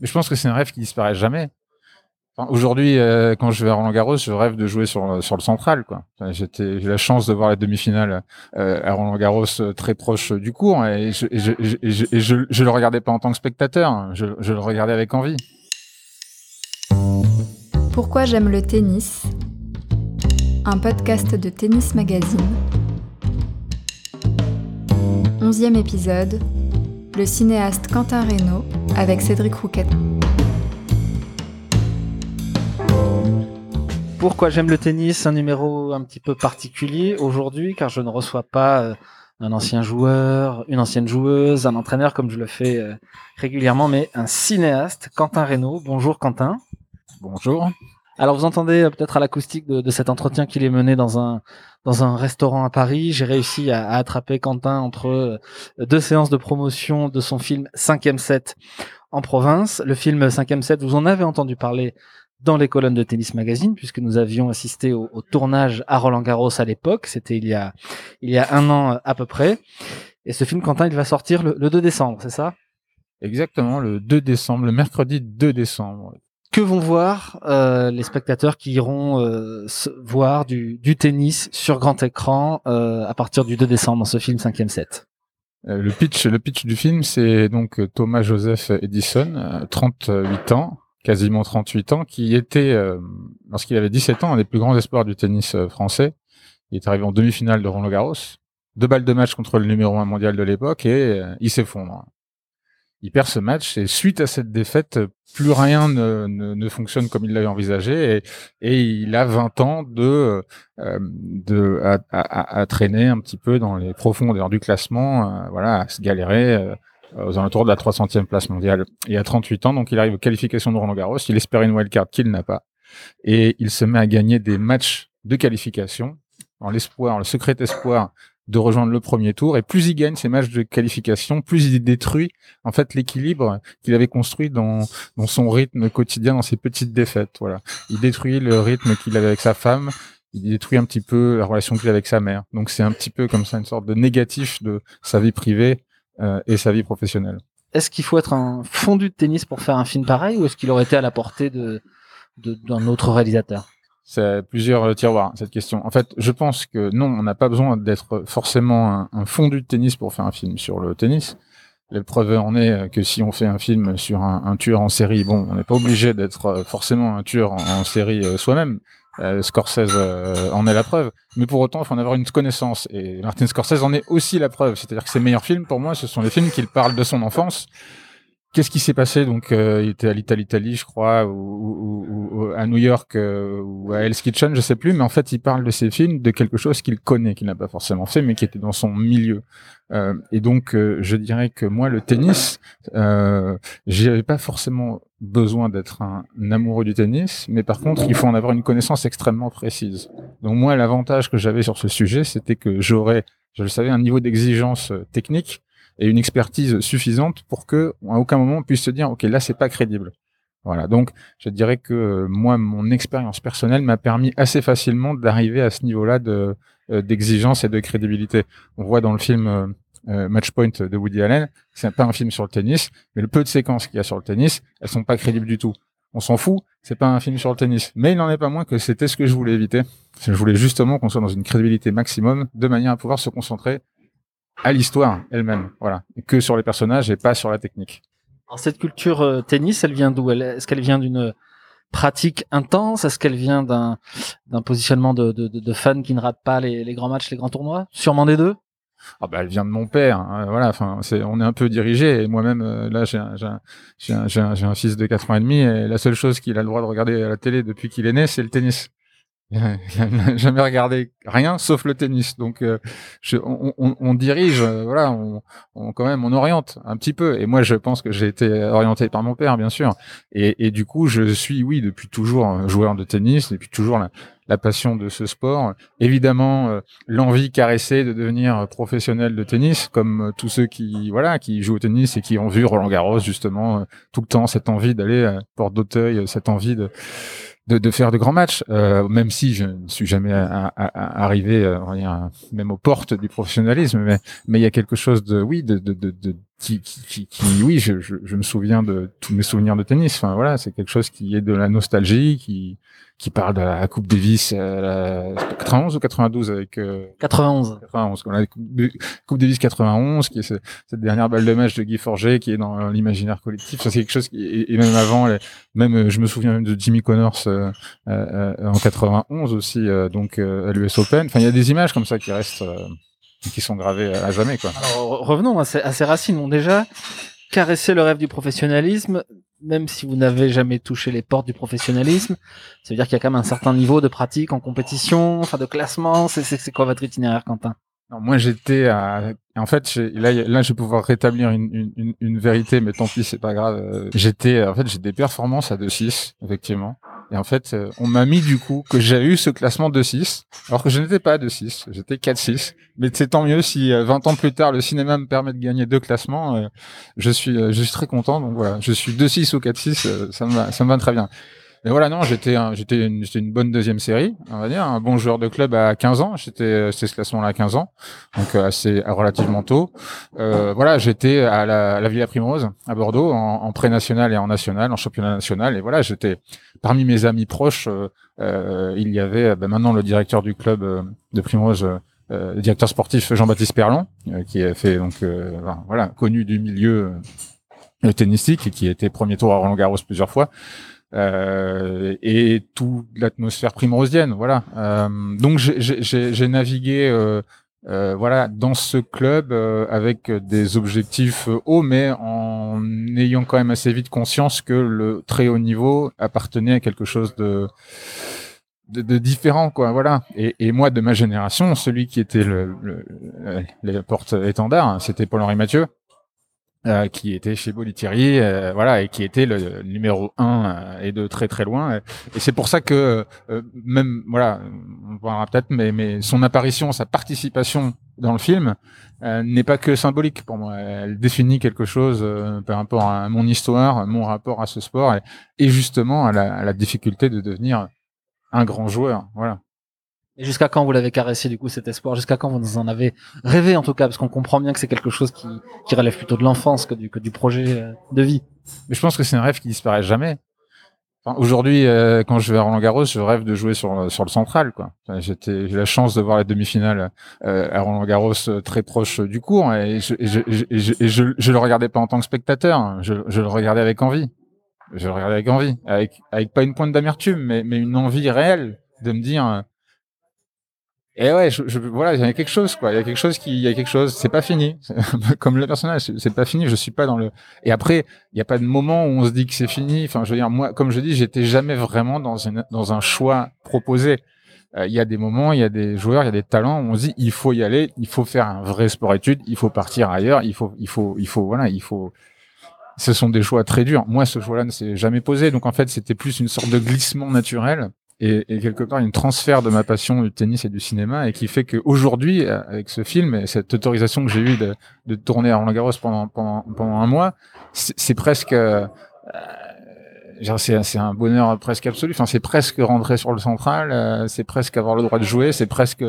Mais je pense que c'est un rêve qui disparaît jamais. Aujourd'hui, euh, quand je vais à Roland Garros, je rêve de jouer sur sur le central. J'étais, j'ai la chance de voir la demi-finale euh, à Roland Garros euh, très proche du cours, et je, je, le regardais pas en tant que spectateur, je, je le regardais avec envie. Pourquoi j'aime le tennis? Un podcast de Tennis Magazine. Onzième épisode. Le cinéaste Quentin Reynaud avec Cédric Rouquet. Pourquoi j'aime le tennis Un numéro un petit peu particulier aujourd'hui, car je ne reçois pas euh, un ancien joueur, une ancienne joueuse, un entraîneur comme je le fais euh, régulièrement, mais un cinéaste, Quentin Reynaud. Bonjour Quentin. Bonjour. Alors vous entendez euh, peut-être à l'acoustique de, cet entretien qu'il est mené dans un dans un restaurant à Paris. J'ai réussi à, attraper Quentin entre deux séances de promotion de son film 5e set en province. Le film 5e set, vous en avez entendu parler dans les colonnes de Tennis Magazine, puisque nous avions assisté au, tournage à Roland Garros à l'époque. C'était il y a il y a un an à peu près. Et ce film, Quentin, il va sortir le, 2 décembre, c'est ça? Exactement, le 2 décembre, le mercredi 2 décembre. Que vont voir euh, les spectateurs qui iront euh, voir du, tennis sur grand écran euh, à partir du 2 décembre dans ce film 5e set le pitch, le pitch du film, c'est donc Thomas Joseph Edison, 38 ans, quasiment 38 ans, qui était, lorsqu'il avait 17 ans, un des plus grands espoirs du tennis français. Il est arrivé en demi-finale de Roland Garros, deux balles de match contre le numéro un mondial de l'époque et il s'effondre. Il perd ce match et suite à cette défaite, plus rien ne, ne, fonctionne comme il l'avait envisagé et, et, il a 20 ans de, de à, traîner un petit peu dans les profondeurs du classement, voilà, à se galérer euh, aux alentours de la 300e place mondiale. Il a 38 ans, donc il arrive aux qualifications de Roland Garros. Il espère une wildcard qu'il n'a pas. Et il se met à gagner des matchs de qualification en l'espoir, le secret espoir de rejoindre le premier tour. Et plus il gagne ces matchs de qualification, plus il détruit en fait l'équilibre qu'il avait construit dans, dans son rythme quotidien, dans ses petites défaites. Voilà, il détruit le rythme qu'il avait avec sa femme. Il détruit un petit peu la relation qu'il a avec sa mère. Donc c'est un petit peu comme ça une sorte de négatif de sa vie privée euh, et sa vie professionnelle. Est-ce qu'il faut être un fondu de tennis pour faire un film pareil ou est-ce qu'il aurait été à la portée de d'un autre réalisateur? C'est plusieurs euh, tiroirs cette question. En fait, je pense que non, on n'a pas besoin d'être forcément un, fondu de tennis pour faire un film sur le tennis. L'épreuve en est que si on fait un film sur un, tueur en série, bon, on n'est pas obligé d'être forcément un tueur en série euh, soi-même. Euh, Scorsese euh, en est la preuve. Mais pour autant, il faut en avoir une connaissance. Et Martin Scorsese en est aussi la preuve. C'est-à-dire que ses meilleurs films, pour moi, ce sont les films qui parlent de son enfance. Qu'est-ce qui s'est passé? Donc, euh, il était à l'Italie, je crois, ou, ou, à New York, ou à Hell's Kitchen, je sais plus. Mais en fait, il parle de ses films, de quelque chose qu'il connaît, qu'il n'a pas forcément fait, mais qui était dans son milieu. et donc, je dirais que moi, le tennis, euh, j'avais pas forcément besoin d'être un, amoureux du tennis, mais par contre, il faut en avoir une connaissance extrêmement précise. Donc moi, l'avantage que j'avais sur ce sujet, c'était que j'aurais, je le savais, un niveau d'exigence euh, technique et une expertise suffisante pour que, à aucun moment, on puisse se dire, ok, là, c'est pas crédible. Voilà. Donc, je dirais que euh, moi, mon expérience personnelle m'a permis assez facilement d'arriver à ce niveau-là de euh, d'exigence et de crédibilité. On voit dans le film euh, Matchpoint de Woody Allen, c'est pas un film sur le tennis, mais le peu de séquences qu'il y a sur le tennis, elles sont pas crédibles du tout. On s'en fout, c'est pas un film sur le tennis. Mais il n'en est pas moins que c'était ce que je voulais éviter. Je voulais justement qu'on soit dans une crédibilité maximum, de manière à pouvoir se concentrer à l'histoire elle-même, voilà, et que sur les personnages et pas sur la technique. Alors cette culture euh, tennis, elle vient d'où? Est-ce qu'elle vient d'une pratique intense? Est-ce qu'elle vient d'un positionnement de, de, de, fans qui ne ratent pas les, les grands matchs, les grands tournois? Sûrement des deux. Ah bah elle vient de mon père hein, voilà enfin c'est on est un peu dirigé. Et moi-même euh, là j'ai un j'ai un, j'ai un, un, fils de 4 ans et demi et la seule chose qu'il a le droit de regarder à la télé depuis qu'il est né c'est le tennis jamais regardé rien sauf le tennis. Donc, euh, on, dirige, euh, voilà, on, on, quand même, on oriente un petit peu. Et moi, je pense que j'ai été orienté par mon père, bien sûr. Et, et, du coup, je suis, oui, depuis toujours joueur de tennis, depuis toujours la, la passion de ce sport. Évidemment, euh, l'envie caressée de devenir professionnel de tennis, comme tous ceux qui, voilà, qui jouent au tennis et qui ont vu Roland Garros justement tout le temps, cette envie d'aller à Porte d'Auteuil, cette envie de de, faire de grands matchs, euh, même si je ne suis jamais arrivé, euh, même aux portes du professionnalisme, mais mais il y a quelque chose de, oui, de, de, de qui, qui, qui, oui, je, je, je, me souviens de tous mes souvenirs de tennis. Enfin voilà, c'est quelque chose qui est de la nostalgie, qui qui parle de la Coupe Davis, euh, 91 ou 92 avec euh, 91. 91. La Coupe Davis 91, qui est cette dernière balle de match de Guy Forget, qui est dans l'imaginaire collectif. Ça c'est quelque chose qui et même avant, même euh, je me souviens même de Jimmy Connors euh, euh, en 91 aussi, donc à l'US Open. Enfin, il y a des images comme ça qui restent qui sont gravées à jamais quoi. Alors, revenons à ces, à ces racines. Bon, déjà caresser le rêve du professionnalisme, même si vous n'avez jamais touché les portes du professionnalisme, ça veut dire qu'il y a quand même un certain niveau de pratique en compétition, enfin de classement. C'est quoi votre itinéraire, Quentin? Non, moi j'étais à... en fait là là je vais pouvoir rétablir une, une, vérité mais tant pis c'est pas grave. J'étais en fait j'ai des performances à 2-6 effectivement et en fait, euh, on m'a mis du coup que j'ai eu ce classement de 6, alors que je n'étais pas de 6, j'étais 4-6. Mais c'est tant mieux si 20 euh, ans plus tard, le cinéma me permet de gagner deux classements. Euh, je suis, je suis très content. Donc voilà, je suis 2-6 ou 4-6, ça me va, ça me va très bien. Mais voilà, non, j'étais j'étais une, bonne deuxième série, on va dire, un bon joueur de club à 15 ans. J'étais euh, ce classement-là à 15 ans, donc euh, assez relativement tôt. Euh, voilà, j'étais à la, à la Villa Primrose à Bordeaux en, en pré-national et en national, en championnat national. Et voilà, j'étais parmi mes amis proches. Euh, il y avait ben, maintenant le directeur du club de Primrose. le directeur sportif Jean-Baptiste Perlon, qui a fait donc voilà connu du milieu tennistique et qui été premier tour à Roland Garros plusieurs fois euh, et toute l'atmosphère primrosienne. Voilà. Euh, donc j'ai navigué. Euh, euh, voilà, dans ce club euh, avec des objectifs hauts, mais en ayant quand même assez vite conscience que le très haut niveau appartenait à quelque chose de de, de différent, quoi. Voilà. Et, et, moi, de ma génération, celui qui était le, le, les portes étendards, c'était Paul-Henri Mathieu. Euh, qui était chez Bolitieri, euh, voilà, et qui était le numéro un euh, et de très très loin. Et c'est pour ça que même, voilà, on verra peut-être, mais, mais son apparition, sa participation dans le film n'est pas que symbolique pour moi. Elle définit quelque chose par rapport à mon histoire, mon rapport à ce sport, et, et justement à la, à la difficulté de devenir un grand joueur. Voilà. Et jusqu'à quand vous l'avez caressé du coup cet espoir? Jusqu'à quand vous en avez rêvé en tout cas? Parce qu'on comprend bien que c'est quelque chose qui, qui relève plutôt de l'enfance que du, que du projet euh, de vie. Mais je pense que c'est un rêve qui disparaît jamais. Enfin, Aujourd'hui, euh, quand je vais à Roland Garros, je rêve de jouer sur sur le central. Quoi. Enfin, j'ai la chance de voir la demi-finale euh, à Roland Garros très proche du cours, et je, je, je, je, je, le regardais pas en tant que spectateur, je, je le regardais avec envie. Je le regardais avec envie, avec avec pas une pointe d'amertume, mais mais une envie réelle de me dire et ouais, je, je, voilà, il y a quelque chose, quoi. Il y a quelque chose qui, il y a quelque chose. C'est pas fini. Comme le personnage, c'est pas fini. Je suis pas dans le. Et après, il n'y a pas de moment où on se dit que c'est fini. Enfin, je veux dire, moi, comme je dis, j'étais jamais vraiment dans une, dans un choix proposé. Euh, il y a des moments, il y a des joueurs, il y a des talents où on se dit, il faut y aller, il faut faire un vrai sport-études, il faut partir ailleurs, il faut, il faut, il faut, voilà, il faut. Ce sont des choix très durs. Moi, ce choix-là ne s'est jamais posé. Donc, en fait, c'était plus une sorte de glissement naturel et, et, quelque part une transfert de ma passion du tennis et du cinéma et qui fait qu'aujourd'hui avec ce film et cette autorisation que j'ai eue de, de, tourner à Roland Garros pendant, pendant, pendant un mois c'est presque euh, c'est un bonheur presque absolu. Enfin c'est presque rentrer sur le central euh, c'est presque avoir le droit de jouer c'est presque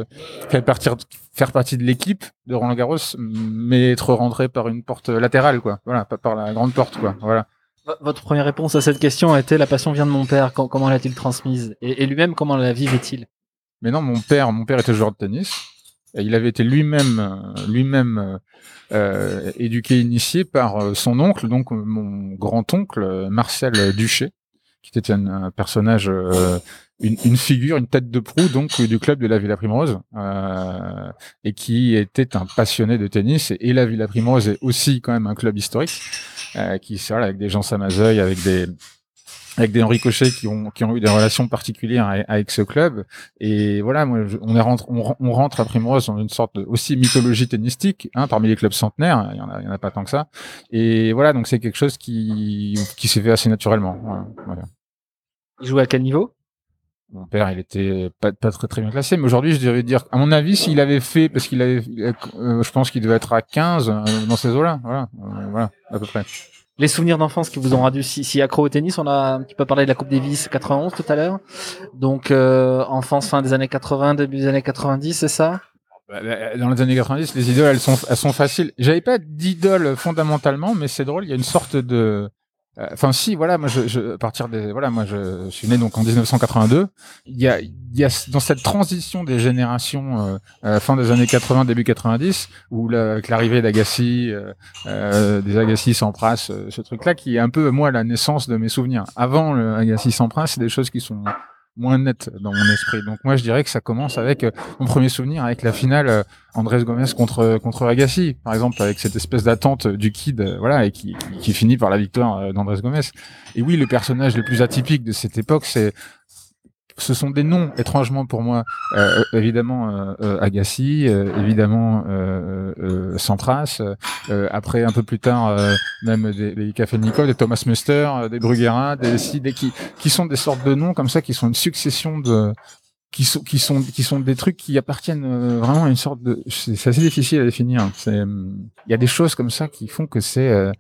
faire partie faire partie de l'équipe de Roland Garros mais être rentré par une porte latérale quoi. Voilà pas par la grande porte quoi. Voilà votre première réponse à cette question a été la passion vient de mon père. Comment l'a-t-il transmise? Et, lui-même, comment la vivait-il? Mais non, mon père, mon père était joueur de tennis. Il avait été lui-même, euh, lui-même euh, euh, éduqué, initié par son oncle, donc mon grand-oncle Marcel Duché, qui était un, personnage, une, une, figure, une tête de proue donc du club de la Villa Primrose, et qui était un passionné de tennis. Et, et la Villa Primrose est aussi quand même un club historique euh, qui voilà, avec des gens Samazeuil, avec des avec des Henri Cochet qui ont qui ont eu des relations particulières avec, ce club. Et voilà moi on est rentre on, rentre à Primrose dans une sorte de aussi mythologie tennistique hein, parmi les clubs centenaires il y en a il y en a pas tant que ça. Et voilà donc c'est quelque chose qui qui s'est fait assez naturellement. Voilà, voilà. il jouait à quel niveau? Mon père, il était pas, pas très très bien classé, mais aujourd'hui, je devrais dire, à mon avis, s'il avait fait, parce qu'il avait, euh, je pense qu'il devait être à 15 euh, dans ces eaux-là, voilà, euh, voilà, à peu près. Les souvenirs d'enfance qui vous ont rendu si, si accro au tennis, on a un petit peu parlé de la Coupe Davis 91 tout à l'heure, donc enfance fin des années 80, début des années 90, c'est ça? Bah, Dans les années 90, les idoles, elles sont, elles sont faciles. J'avais pas d'idole fondamentalement, mais c'est drôle. Il y a une sorte de, euh, Enfin, si, voilà, moi, je, je, à partir des, voilà, moi, je, suis né donc en 1982. Il y a, il y a dans cette transition des générations, euh, fin des années 80, début 90, où là, avec l'arrivée d'Agassi, euh, euh, des Agassi sans euh, ce truc-là, qui est un peu moi la naissance de mes souvenirs. Avant le Agassi sans prince, c'est des choses qui sont moins net dans mon esprit. Donc moi je dirais que ça commence avec euh, mon premier souvenir avec la finale euh, Andrés Gomez contre contre Agassi par exemple avec cette espèce d'attente du kid euh, voilà et qui, qui finit par la victoire d'Andrés Gomez. Et oui, le personnage le plus atypique de cette époque c'est ce sont des noms étrangement pour moi euh, évidemment euh, euh Agassi euh, évidemment euh, Sampras après un peu plus tard même des, des Nicole des Thomas Muster des Bruguera des, des qui qui sont des sortes de noms comme ça qui sont une succession de qui sont qui sont qui sont des trucs qui appartiennent vraiment à une sorte de c'est assez difficile à définir c'est il y a des choses comme ça qui font que c'est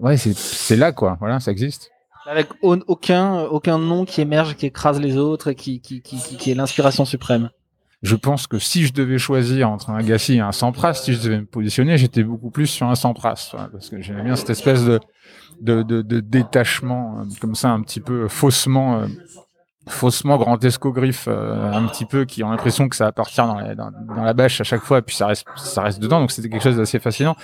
ouais c'est c'est là quoi. Voilà ça existe avec aucun, aucun nom qui émerge, qui écrase les autres et qui, qui, qui, est l'inspiration suprême. Je pense que si je devais choisir entre un Agassi et un Sampras, si je devais me positionner, j'étais beaucoup plus sur un Sampras, parce que j'aimais bien cette espèce de, de, de, de, détachement, euh, comme ça, un petit peu faussement euh, faussement grand escogriffe euh, un petit peu qui ont l'impression que ça va partir dans la, dans, la bâche à chaque fois et puis ça reste ça reste dedans donc c'était quelque chose d'assez fascinant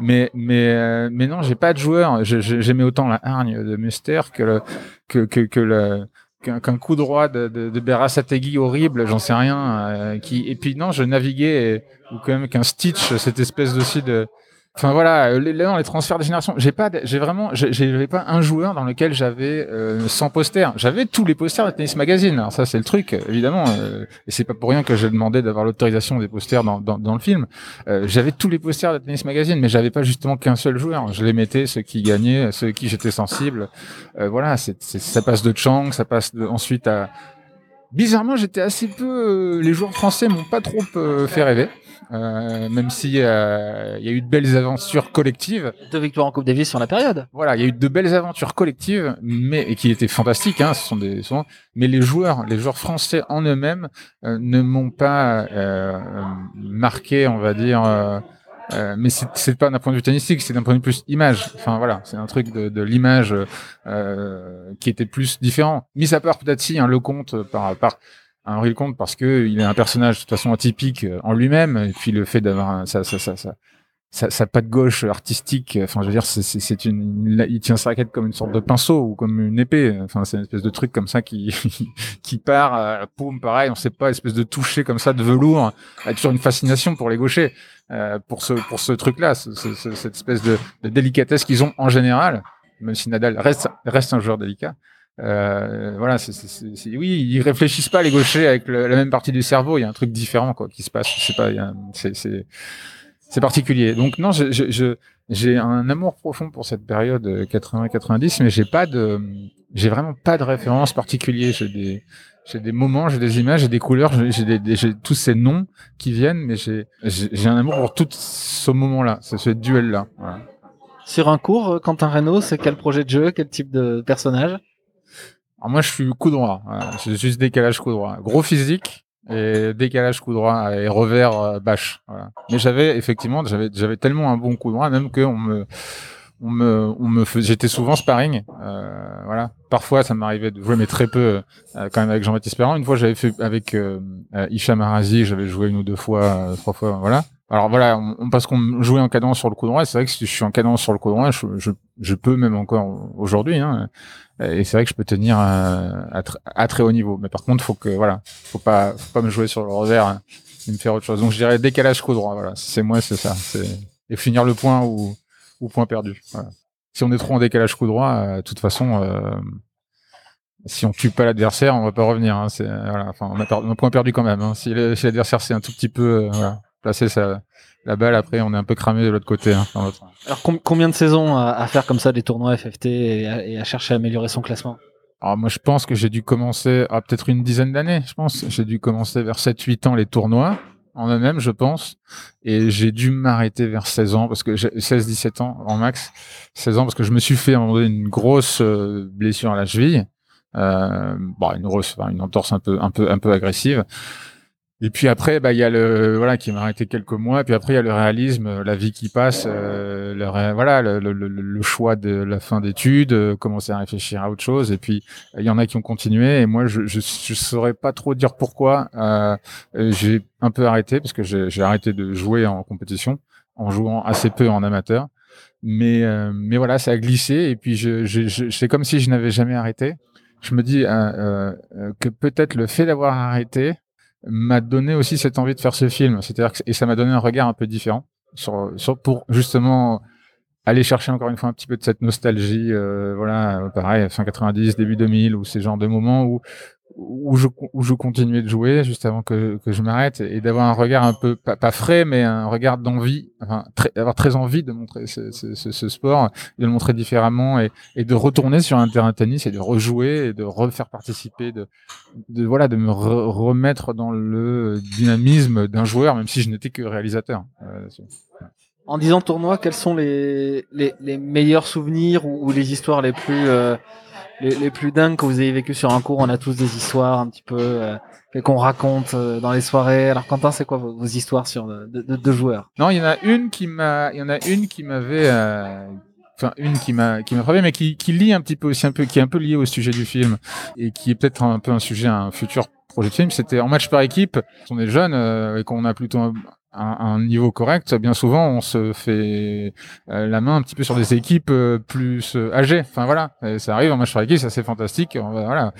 mais mais euh, mais non j'ai pas de joueur j'aimais autant la hargne de Muster que le que que, que le qu'un coup droit de, de, de Berasategui horrible, j'en sais rien. Euh, qui et puis non, je naviguais ou quand même qu'un Stitch, cette espèce aussi de Enfin voilà, euh, les, les transferts de génération, j'ai pas, j'ai vraiment, j'avais pas un joueur dans lequel j'avais euh, 100 posters. J'avais tous les posters de Tennis Magazine. Alors ça c'est le truc, évidemment, euh, et c'est pas pour rien que j'ai demandé d'avoir l'autorisation des posters dans, dans, dans le film. Euh, j'avais tous les posters de Tennis Magazine, mais j'avais pas justement qu'un seul joueur. Je les mettais ceux qui gagnaient, ceux qui j'étais sensible. Euh, voilà, c'est, ça passe de Chang, ça passe de, ensuite à Bizarrement, j'étais assez peu. les joueurs français m'ont pas trop fait rêver. Euh, même si euh, il y a eu de belles aventures collectives. Deux victoires en Coupe Davis sur la période. Voilà, il y a eu de belles aventures collectives, mais et qui étaient fantastiques. Hein, ce sont des, sont, mais les joueurs, les joueurs français en eux-mêmes euh, ne m'ont pas euh, marqué, on va dire. Euh, mais c'est pas d'un point de vue tennistique, c'est d'un point de vue plus image. Enfin voilà, c'est un truc de, de l'image qui était plus différent. Mis à part peut-être si hein, Lecomte par par Henri Lecomte parce que il est un personnage de toute façon atypique euh, en lui-même et puis le fait d'avoir ça ça ça ça sa, sa patte gauche artistique, enfin je veux dire, c'est une, il tient sa raquette comme une sorte de pinceau ou comme une épée. Enfin c'est une espèce de truc comme ça qui qui part, euh, paume pareil, on sait pas, espèce de toucher comme ça de velours, a toujours une fascination pour les gauchers, euh, pour ce pour ce truc-là, cette espèce de, de délicatesse qu'ils ont en général, même si Nadal reste reste un joueur délicat. Euh, voilà, c'est, oui, ils réfléchissent pas les gauchers avec la même partie du cerveau. Il y a un truc différent quoi qui se passe. C'est pas, c'est, particulier. Donc non, je, j'ai un amour profond pour cette période 80-90, euh, mais j'ai pas de, j'ai vraiment pas de référence particulier. J'ai des, j'ai des moments, j'ai des images, j'ai des couleurs, j'ai, des, j'ai tous ces noms qui viennent, mais j'ai, j'ai, un amour pour tout ce moment-là, ce duel-là. Sur un cours, Quentin Reynaud, c'est quel projet de jeu, quel type de personnage? Alors moi, je suis coup droit. C'est juste décalage coup droit. Gros physique et décalage coup droit et revers euh, bâche. Voilà. Mais j'avais effectivement, j'avais j'avais tellement un bon coup droit, même qu'on me on me on me faisait, j'étais souvent sparring. Euh, voilà. Parfois, ça m'arrivait de jouer, mais très peu euh, quand même avec Jean-Baptiste Perrin. Une fois, j'avais fait avec euh, euh Hicham Arazi, j'avais joué une ou deux fois, euh, trois fois. Voilà. Alors voilà, on, parce qu'on jouait en cadence sur le coup droit, c'est vrai que si je suis en cadence sur le coup droit, je, je, je peux même encore aujourd'hui. Hein, et c'est vrai que je peux tenir à, à, très haut niveau. Mais par contre, faut que voilà, faut pas, faut pas me jouer sur le revers hein, et me faire autre chose. Donc je dirais décalage coup droit. Voilà, c'est moi, c'est ça. Et finir le point ou ou point perdu. Voilà. Si on est trop en décalage coup droit, euh, de toute façon, euh, si on tue pas l'adversaire, on va pas revenir. Hein, c'est voilà, enfin, on a, perdu, un point perdu quand même. Hein. Si l'adversaire c'est un tout petit peu euh, voilà, placé ça la balle, après, on est un peu cramé de l'autre côté. Hein, Alors, combien de saisons à, faire comme ça des tournois FFT et à, chercher à améliorer son classement? Alors, moi, je pense que j'ai dû commencer à peut-être une dizaine d'années, je pense. J'ai dû commencer vers 7-8 ans les tournois, en eux-mêmes, je pense. Et j'ai dû m'arrêter vers 16 ans, parce que 16-17 ans en max. 16 ans, parce que je me suis fait à un moment donné une grosse euh, blessure à la cheville. Euh, bon, une grosse, une entorse un peu, un peu, un peu agressive. Et puis après, bah il y a le voilà qui m'a arrêté quelques mois. Et puis après, il y a le réalisme, euh, la vie qui passe, euh, le voilà le, le, le- choix de la fin d'études, euh, commencer à réfléchir à autre chose. Et puis il y en a qui ont continué. Et moi, je je, je saurais pas trop dire pourquoi. Euh, euh, j'ai un peu arrêté parce que j'ai arrêté de jouer en compétition, en jouant assez peu en amateur. Mais euh, mais voilà, ça a glissé. Et puis je, je, je c'est comme si je n'avais jamais arrêté. Je me dis que peut-être le fait d'avoir arrêté m'a donné aussi cette envie de faire ce film. C'est-à-dire que, et ça m'a donné un regard un peu différent sur, sur pour justement aller chercher encore une fois un petit peu de cette nostalgie. euh, voilà, pareil, fin 90, début 2000, ou ces genres de moments où où je où je continuais de jouer juste avant que que je m'arrête et d'avoir un regard un peu pas, frais mais un regard d'envie enfin très, avoir très envie de montrer ce, ce, ce, sport de le montrer différemment et, et de retourner sur un terrain de tennis et de rejouer et de refaire participer de de voilà de me re- remettre dans le dynamisme d'un joueur même si je n'étais que réalisateur. Euh, En disant tournoi, quels sont les, les, les meilleurs souvenirs ou, ou les histoires les plus euh, les, les plus dingues que vous avez vécues sur un cours On a tous des histoires un petit peu euh, qu'on raconte euh, dans les soirées. Alors Quentin, c'est quoi vos, histoires sur de, de, de joueurs? Non, il y en a une qui m'a, il y en a une qui m'avait, euh, enfin une qui m'a, qui m'a frappé, mais qui, qui lie un petit peu aussi un peu, qui est un peu lié au sujet du film et qui est peut-être un peu un sujet, un futur projet de film. C'était en match par équipe. On est jeune euh, et qu'on a plutôt un, un- un niveau correct, bien souvent on se fait euh, la main un petit peu sur des équipes euh, plus euh, âgées. Enfin voilà, Et ça arrive en match par équipe, ça c'est fantastique. Voilà,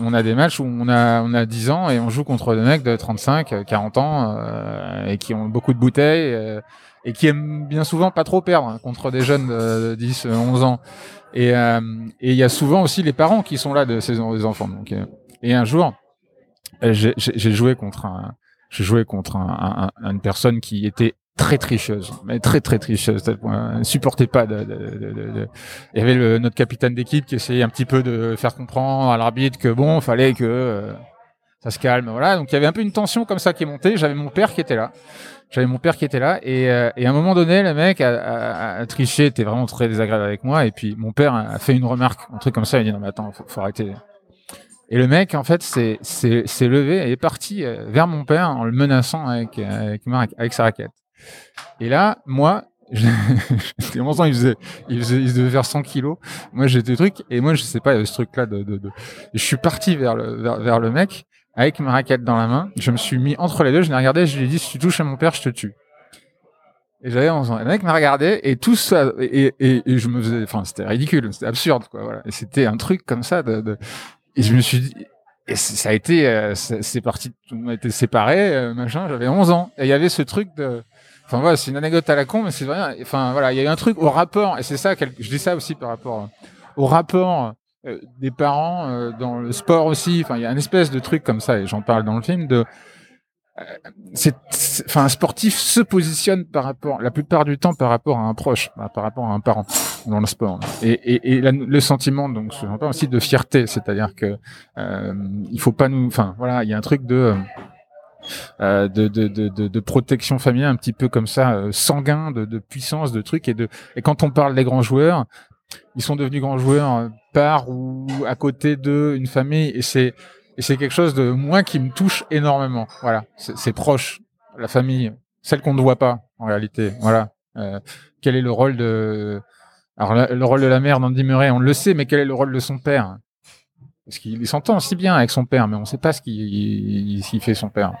on, a des matchs où on a on a 10 ans et on joue contre des mecs de 35, euh, 40 ans euh, et qui ont beaucoup de bouteilles euh, et qui aiment bien souvent pas trop perdre hein, contre des jeunes de, de 10, euh, 11 ans. Et euh, et il y a souvent aussi les parents qui sont là de ces enfants. Donc et un jour, j'ai joué contre un j'ai joué contre un, un- un- une personne qui était très tricheuse, mais très très tricheuse, elle ne supportait pas de, de, de, Il y avait le, notre capitaine d'équipe qui essayait un petit peu de faire comprendre à l'arbitre que bon, fallait que euh, ça se calme, voilà. Donc il y avait un peu une tension comme ça qui est montée. J'avais mon père qui était là, j'avais mon père qui était là, et, euh, et à un moment donné, le mec a, a, a triché, était vraiment très désagréable avec moi, et puis mon père a fait une remarque, un truc comme ça, il a dit non mais attends, faut arrêter. Et le mec, en fait, s'est levé et est parti euh, vers mon père en le menaçant avec, euh, avec, avec sa raquette. Et là, moi, j'étais 11 ans, il faisait, il faisait, il devait faire 100 kilos. Moi, j'étais truc, et moi, je sais pas, il y avait ce truc-là de, de, de- je suis parti vers le, vers, vers le mec avec ma raquette dans la main. Je me suis mis entre les deux, je l'ai regardé, je lui ai dit, si tu touches à mon père, je te tue. Et j'avais 11 ans. Le mec m'a regardé, et tout ça, et, et, et je me faisais, enfin, c'était ridicule, c'était absurde, quoi, voilà. Et c'était un truc comme ça de, de, et je me suis dit, et ça a été, euh, c'est parti, on a été séparés, euh, machin, j'avais 11 ans. Et il y avait ce truc de, enfin voilà, c'est une anecdote à la con, mais c'est vrai, enfin voilà, il y a eu un truc au rapport, et c'est ça, je dis ça aussi par rapport euh, au rapport euh, des parents dans le sport aussi, enfin il y a une espèce de truc comme ça, et j'en parle dans le film, de, enfin un sportif se positionne par rapport, la plupart du temps par rapport à un proche, par rapport à un parent dans le sport. Et, et, et le sentiment, donc, parle aussi de fierté, c'est-à-dire que euh, il faut pas nous, enfin voilà, il y a un truc de euh, de, de, de, de, de protection familiale un petit peu comme ça, euh, sanguin, de, de puissance, de trucs et de et quand on parle des grands joueurs, ils sont devenus grands joueurs euh, par ou à côté d'eux, une famille et c'est et c'est quelque chose de moi qui me touche énormément. Voilà, c'est proche, la famille, celle qu'on ne voit pas en réalité. Voilà, Euh, quel est le rôle de alors la- le rôle de la mère d'Andy Murray, on le sait, mais quel est le rôle de son père? Parce qu'il il s'entend si bien avec son père, mais on ne sait pas ce qu'il fait son père.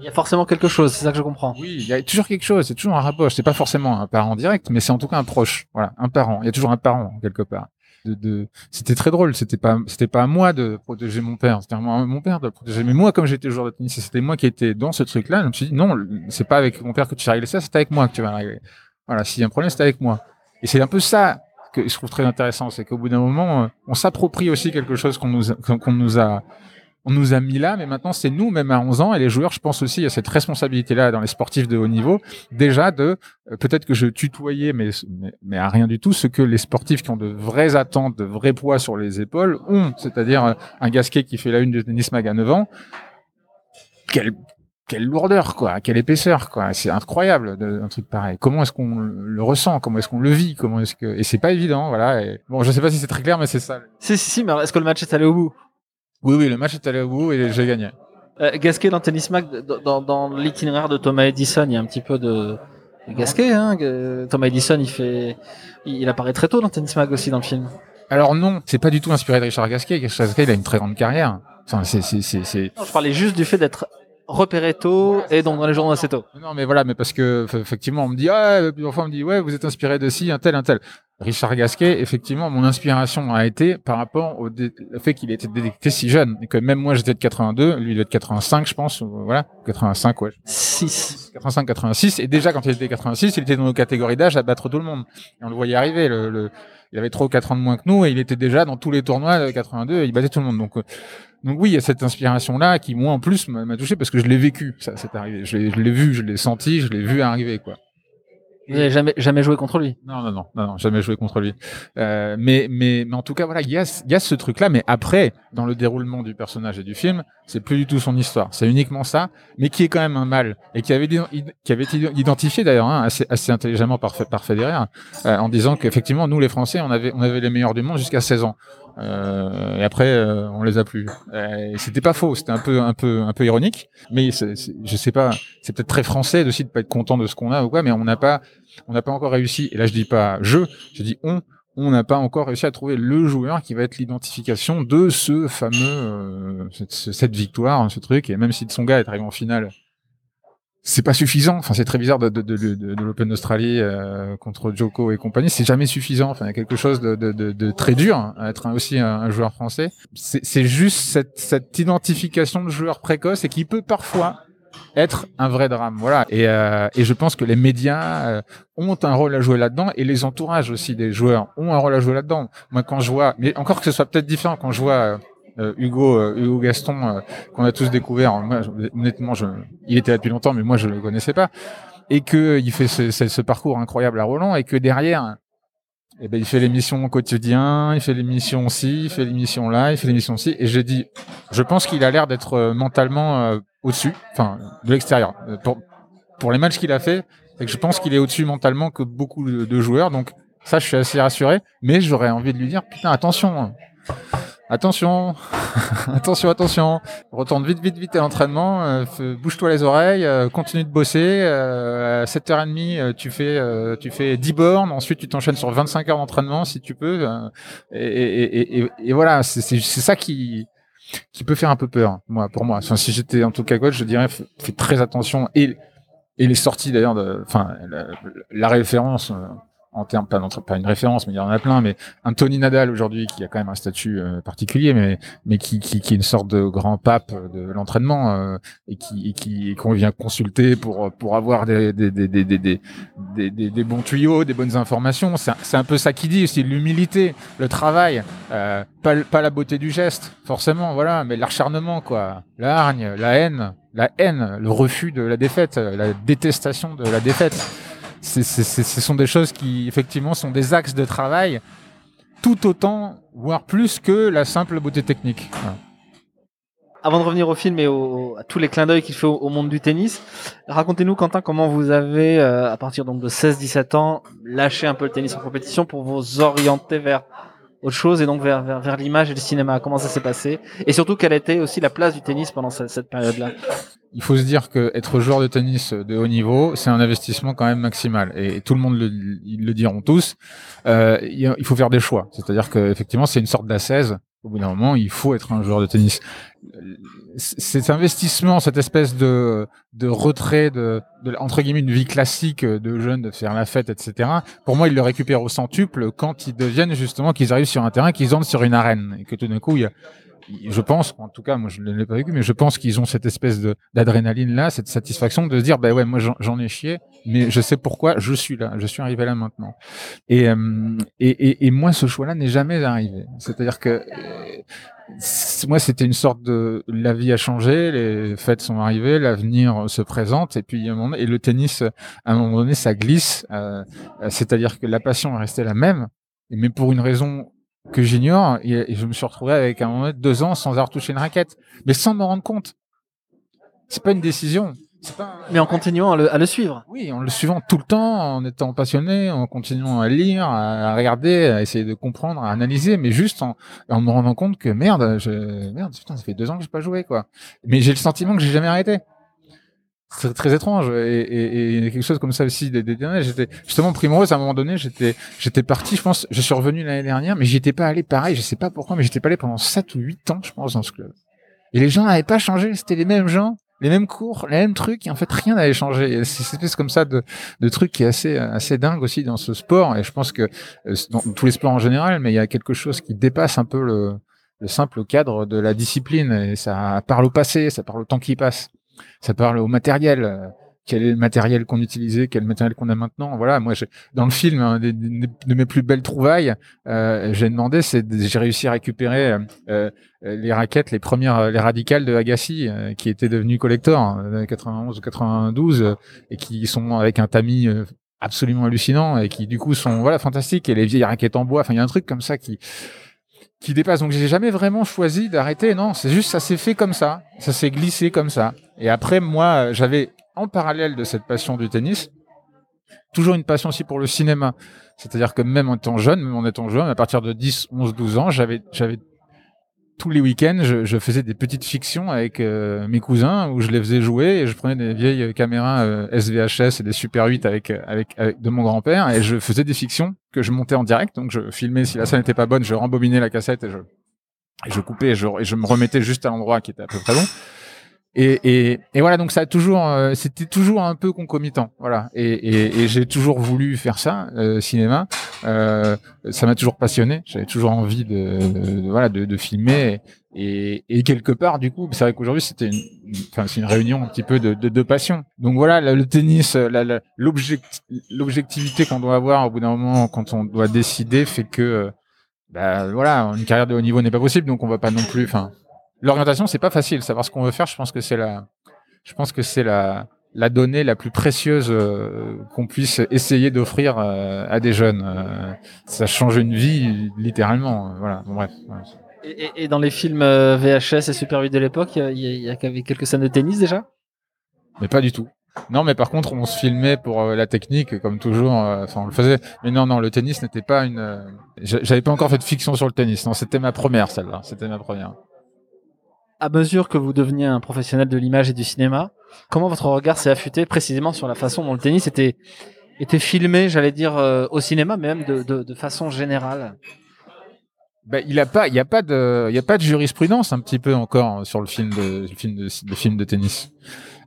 Il y a forcément quelque chose, c'est ça que je comprends. Oui, il y a toujours quelque chose, c'est toujours un rapproche. C'est pas forcément un parent direct, mais c'est en tout cas un proche. Voilà, un parent. Il y a toujours un parent quelque part. De, de... C'était très drôle. C'était pas, c'était pas à moi de protéger mon père. C'était à moi- mon père de le protéger. Mais moi, comme j'étais joueur de tennis, c'était moi qui étais dans ce truc-là. Je me suis dit non, c'est pas avec mon père que tu vas régler ça, c'est avec moi que tu vas régler. Voilà, s'il y a un problème, c'est avec moi. Et c'est un peu ça que je trouve très intéressant, c'est qu'au bout d'un moment, euh, on s'approprie aussi quelque chose qu'on nous, qu'on nous a, on nous a mis là, mais maintenant c'est nous, même à 11 ans, et les joueurs, je pense aussi, a cette responsabilité-là dans les sportifs de haut niveau, déjà de, euh, peut-être que je tutoyais, mais, mais, à rien du tout, ce que les sportifs qui ont de vraies attentes, de vrais poids sur les épaules ont, c'est-à-dire euh, un Gasquet qui fait la une de Tennis Mag à 9 ans, quelle, quelle lourdeur, quoi, quelle épaisseur, quoi. C'est incroyable, un truc pareil. Comment est-ce qu'on le ressent, comment est-ce qu'on le vit, comment est-ce que, et c'est pas évident, voilà. Et, bon, je sais pas si c'est très clair, mais c'est ça. Si, si, si, mais est-ce que le match est allé au bout? Oui, oui, le match est allé au bout et j'ai gagné. Euh, Gasquet dans Tennis Mag, dans, l'itinéraire de Thomas Edison, il y a un petit peu de, de Gasquet. Hein, Thomas Edison, il fait, il, apparaît très tôt dans Tennis Mag aussi dans le film. Alors non, c'est pas du tout inspiré de Richard Gasquet. Richard Gasquet, il a une très grande carrière. Enfin, c'est, c'est, c'est, je parlais juste du fait d'être repéré tôt et donc dans les journaux assez tôt. Non, mais voilà, mais parce que effectivement, on me dit, ah, plusieurs fois, on me dit, ouais, vous êtes inspiré de ci, un tel, un tel. Richard Gasquet, effectivement, mon inspiration a été par rapport au, fait qu'il ait été détecté si jeune et que même moi j'étais de 82, lui il doit être 85, je pense, ou voilà, 85, ouais, 6. 85, 86. Et déjà quand il était 86, il était dans nos catégories d'âge à battre tout le monde. Et on le voyait arriver. Le, le- il avait 3 ou 4 ans de moins que nous et il était déjà dans tous les tournois de 82 et il battait tout le monde. Donc, euh, donc oui, il y a cette inspiration-là qui, moi, en plus, m'a touché parce que je l'ai vécu, ça, c'est arrivé. Je l'ai vu, je l'ai senti, je l'ai vu arriver, quoi. Vous n'avez jamais, jamais joué contre lui? Non, non, non, non, non, jamais joué contre lui. Euh, mais, mais, mais en tout cas, voilà, il y a, y a ce truc-là. Mais après, dans le déroulement du personnage et du film, c'est plus du tout son histoire. C'est uniquement ça, mais qui est quand même un mal et qui avait, qui avait été identifié d'ailleurs hein, assez, assez intelligemment par, par Federer, euh, en disant qu'effectivement, nous les Français, on avait, on avait les meilleurs du monde jusqu'à 16 ans. Euh, et après, euh, on les a plus. Euh, c'était pas faux. C'était un peu, un peu, un peu ironique. Mais c'est- je sais pas. C'est peut-être très français aussi de pas être content de ce qu'on a ou quoi. Mais on n'a pas, on n'a pas encore réussi. Et là, je dis pas je, je dis on. On n'a pas encore réussi à trouver le joueur qui va être l'identification de ce fameux, euh, cette, cette victoire, ce truc. Et même si son gars est arrivé en finale, c'est pas suffisant. Enfin, c'est très bizarre de, de, de, de, l'Open d'Australie euh, contre Joko et compagnie. C'est jamais suffisant. Enfin, il y a quelque chose de, très dur hein, à être aussi un, un joueur français. C'est juste cette, cette identification de joueur précoce et qui peut parfois être un vrai drame. Voilà. Et, euh, et je pense que les médias euh, ont un rôle à jouer là-dedans et les entourages aussi des joueurs ont un rôle à jouer là-dedans. Moi, quand je vois, mais encore que ce soit peut-être différent, quand je vois euh, Hugo, euh, Hugo Gaston, euh, qu'on a tous découvert, moi, honnêtement, je, il était là depuis longtemps, mais moi, je le connaissais pas, et que il fait ce, parcours incroyable à Roland, et que derrière, eh ben, il fait l'émission quotidien, il fait l'émission ci, il fait l'émission là, il fait l'émission ci, et j'ai dit, je pense qu'il a l'air d'être euh, mentalement euh, au-dessus, enfin, de l'extérieur. Euh, Pour, les matchs qu'il a fait, c'est que je pense qu'il est au-dessus mentalement que beaucoup de, de joueurs, donc ça, je suis assez rassuré, mais j'aurais envie de lui dire, putain, attention, hein. Attention, attention, attention, retourne vite, vite, vite à l'entraînement, euh, bouge-toi les oreilles, euh, continue de bosser, euh, à 7h30, euh, tu fais, euh, tu fais 10 bornes, ensuite tu t'enchaînes sur 25 heures d'entraînement si tu peux, euh, et, et, et, et, voilà, c'est ça qui, qui peut faire un peu peur, moi, pour moi. Enfin, si j'étais en tout cas coach, je dirais, fais, très attention, et, et les sorties d'ailleurs, enfin, la, référence, en termes, pas, pas une référence, mais il y en a plein, mais un Tony Nadal aujourd'hui qui a quand même un statut euh, particulier, mais mais qui, qui, qui est une sorte de grand pape de l'entraînement euh, et qui et qui qu'on vient consulter pour pour avoir des des des des des, des, des, bons tuyaux, des bonnes informations. C'est un- peu ça qui dit aussi l'humilité, le travail, euh, pas pas la beauté du geste forcément, voilà, mais l'acharnement quoi, la hargne, la haine, la haine, le refus de la défaite, la détestation de la défaite. Ce sont des choses qui, effectivement, sont des axes de travail tout autant, voire plus que la simple beauté technique. Avant de revenir au film et au- à tous les clins d'œil qu'il fait au, au monde du tennis, racontez-nous Quentin comment vous avez, euh, à partir donc de 16-17 ans, lâché un peu le tennis en compétition pour vous orienter vers autre chose et donc vers, vers, vers l'image et le cinéma. Comment ça s'est passé? Et surtout, quelle était aussi la place du tennis pendant cette, cette période-là? Il faut se dire que être joueur de tennis de haut niveau, c'est un investissement quand même maximal. Et, tout le monde le, ils le diront tous. Euh, il faut faire des choix. C'est-à-dire que effectivement, c'est une sorte d'assaise. Au bout d'un moment, il faut être un joueur de tennis. Cet investissement, cette espèce de, de retrait de, de entre guillemets une vie classique de jeunes, de faire la fête, etc. Pour moi, ils le récupèrent au centuple quand ils deviennent justement qu'ils arrivent sur un terrain, qu'ils entrent sur une arène et que tout d'un coup, il y a je pense, en tout cas, moi je ne l'ai pas vécu, mais je pense qu'ils ont cette espèce d'adrénaline là, cette satisfaction de se dire, bah ouais, moi j'en- ai chié, mais je sais pourquoi je suis là, je suis arrivé là maintenant. Et euh, et, et, et moi, ce choix-là n'est jamais arrivé. C'est-à-dire que euh, moi, c'était une sorte de la vie a changé, les fêtes sont arrivées, l'avenir se présente, et puis à un moment, et le tennis, à un moment donné, ça glisse. euh, C'est-à-dire que la passion est restée la même, mais pour une raison que j'ignore et, je me suis retrouvé avec à un moment donné deux ans sans avoir touché une raquette, mais sans m'en rendre compte. C'est pas une décision. Mais en continuant à le, à le, suivre. Oui, en le suivant tout le temps, en étant passionné, en continuant à lire, à, regarder, à essayer de comprendre, à analyser, mais juste en, en me rendant compte que merde, je, merde, putain, ça fait deux ans que j'ai pas joué, quoi. Mais j'ai le sentiment que j'ai jamais arrêté. C'est très étrange et, et, et, quelque chose comme ça aussi des, derniers j'étais justement primrose à un moment donné j'étais j'étais parti je pense je suis revenu l'année dernière mais j'y étais pas allé pareil je sais pas pourquoi mais j'étais pas allé pendant 7 ou 8 ans je pense dans ce club. Et les gens n'avaient pas changé c'était les mêmes gens les mêmes cours, les mêmes trucs, en fait rien n'avait changé. C'est cette espèce comme ça de, de truc qui est assez assez dingue aussi dans ce sport, et je pense que euh, dans tous les sports en général, mais il y a quelque chose qui dépasse un peu le, le simple cadre de la discipline, et ça parle au passé, ça parle au temps qui passe ça parle au matériel. Euh, quel est le matériel qu'on utilisait, quel matériel qu'on a maintenant. Voilà, moi, dans le film, hein, de mes plus belles trouvailles, euh, j'ai demandé, j'ai réussi à récupérer euh, les raquettes, les premières, les radicales de Agassi, qui étaient devenues collector en 91 ou 92, et qui sont avec un tamis absolument hallucinant et qui du coup sont voilà fantastiques et les vieilles raquettes en bois. Enfin, il y a un truc comme ça qui qui dépasse. Donc j'ai jamais vraiment choisi d'arrêter. Non, c'est juste ça s'est fait comme ça, ça s'est glissé comme ça. Et après moi, j'avais en parallèle de cette passion du tennis, toujours une passion aussi pour le cinéma. C'est-à-dire que même en étant jeune, même en étant jeune, à partir de 10, 11, 12 ans, j'avais tous les week-ends, je, faisais des petites fictions avec euh, mes cousins où je les faisais jouer et je prenais des vieilles caméras euh, SVHS et des Super 8 avec, avec, avec de mon grand-père et je faisais des fictions que je montais en direct. Donc je filmais si la scène n'était pas bonne, je rembobinais la cassette et je, et je coupais et je, et je me remettais juste à l'endroit qui était à peu près bon. Et, et, et, voilà, donc ça a toujours, euh, c'était toujours un peu concomitant, voilà. Et, et j'ai toujours voulu faire ça, euh, cinéma. Euh, ça m'a toujours passionné. J'avais toujours envie de, voilà, de, de filmer. Et, quelque part, du coup, c'est vrai qu'aujourd'hui c'était enfin c'est une réunion un petit peu de, de, passion. Donc voilà, le tennis, l'objectivité qu'on doit avoir au bout d'un moment quand on doit décider fait que, bah voilà, une carrière de haut niveau n'est pas possible. Donc on va pas non plus, enfin L'orientation, c'est pas facile. Savoir ce qu'on veut faire, je pense que c'est la, je pense que c'est la, la donnée la plus précieuse euh, qu'on puisse essayer d'offrir euh, à des jeunes. Euh, ça change une vie littéralement. Voilà. Bon, bref. Et, et, dans les films VHS et Super 8 de l'époque, il y, y, a, quelques scènes de tennis déjà? Mais pas du tout. Non, mais par contre, on se filmait pour la technique, comme toujours. Enfin, on le faisait. Mais non, non, le tennis n'était pas une. J'avais pas encore fait de fiction sur le tennis. Non, c'était ma première, celle-là. C'était ma première à mesure que vous deveniez un professionnel de l'image et du cinéma, comment votre regard s'est affûté précisément sur la façon dont le tennis était, était filmé, j'allais dire, euh, au cinéma, mais même de, façon générale? Ben, il a pas, il y a pas y a pas de jurisprudence un petit peu encore sur le film de, le de tennis.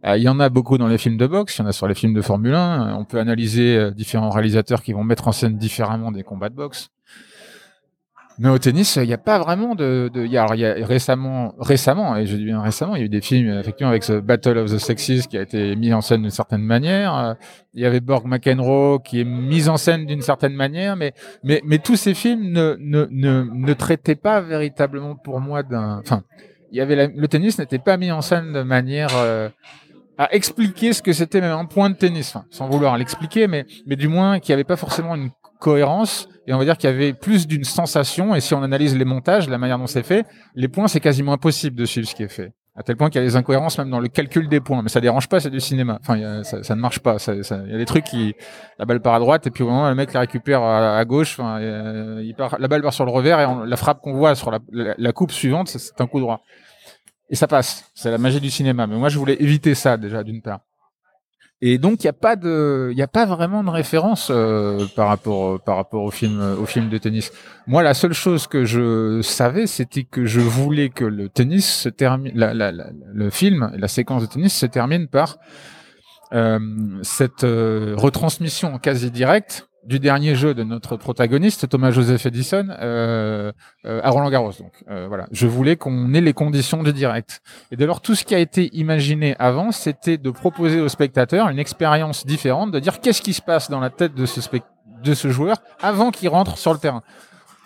Euh, il y en a beaucoup dans les films de boxe, il y en a sur les films de Formule 1. On peut analyser euh, différents réalisateurs qui vont mettre en scène différemment des combats de boxe. Mais au tennis, il n'y a pas vraiment de. de y a, alors, y a récemment, récemment, et je dis bien récemment, il y a eu des films effectivement avec ce Battle of the Sexes qui a été mis en scène d'une certaine manière. Il y avait Borg McEnroe qui est mis en scène d'une certaine manière, mais mais mais tous ces films ne ne ne, ne traitaient pas véritablement pour moi d'un. Enfin, il y avait le tennis n'était pas mis en scène de manière euh, à expliquer ce que c'était même un point de tennis, enfin, sans vouloir l'expliquer, mais mais du moins qu'il n'y avait pas forcément une cohérence et on va dire qu'il y avait plus d'une sensation et si on analyse les montages, la manière dont c'est fait, les points c'est quasiment impossible de suivre ce qui est fait. À tel point qu'il y a des incohérences même dans le calcul des points, mais ça dérange pas, c'est du cinéma. Enfin, ça, ne marche pas. Il y a des trucs qui, la balle part à droite et puis au moment le mec la récupère à, gauche, la balle part sur le revers et la frappe qu'on voit sur la coupe suivante, c'est un coup droit. Et ça passe. C'est la magie du cinéma. Mais moi, je voulais éviter ça déjà d'une part. Et donc il n'y a pas de, il a pas vraiment de référence euh, par rapport par rapport au film au film de tennis. Moi, la seule chose que je savais, c'était que je voulais que le tennis se termine, la, la, le film, la séquence de tennis se termine par euh, cette euh, retransmission quasi directe du dernier jeu de notre protagoniste, Thomas Joseph Edison, euh, euh, à Roland Garros. Donc euh, voilà, je voulais qu'on ait les conditions de direct. Et dès lors, tout ce qui a été imaginé avant, c'était de proposer au spectateur une expérience différente, de dire qu'est-ce qui se passe dans la tête de ce, de ce joueur avant qu'il rentre sur le terrain.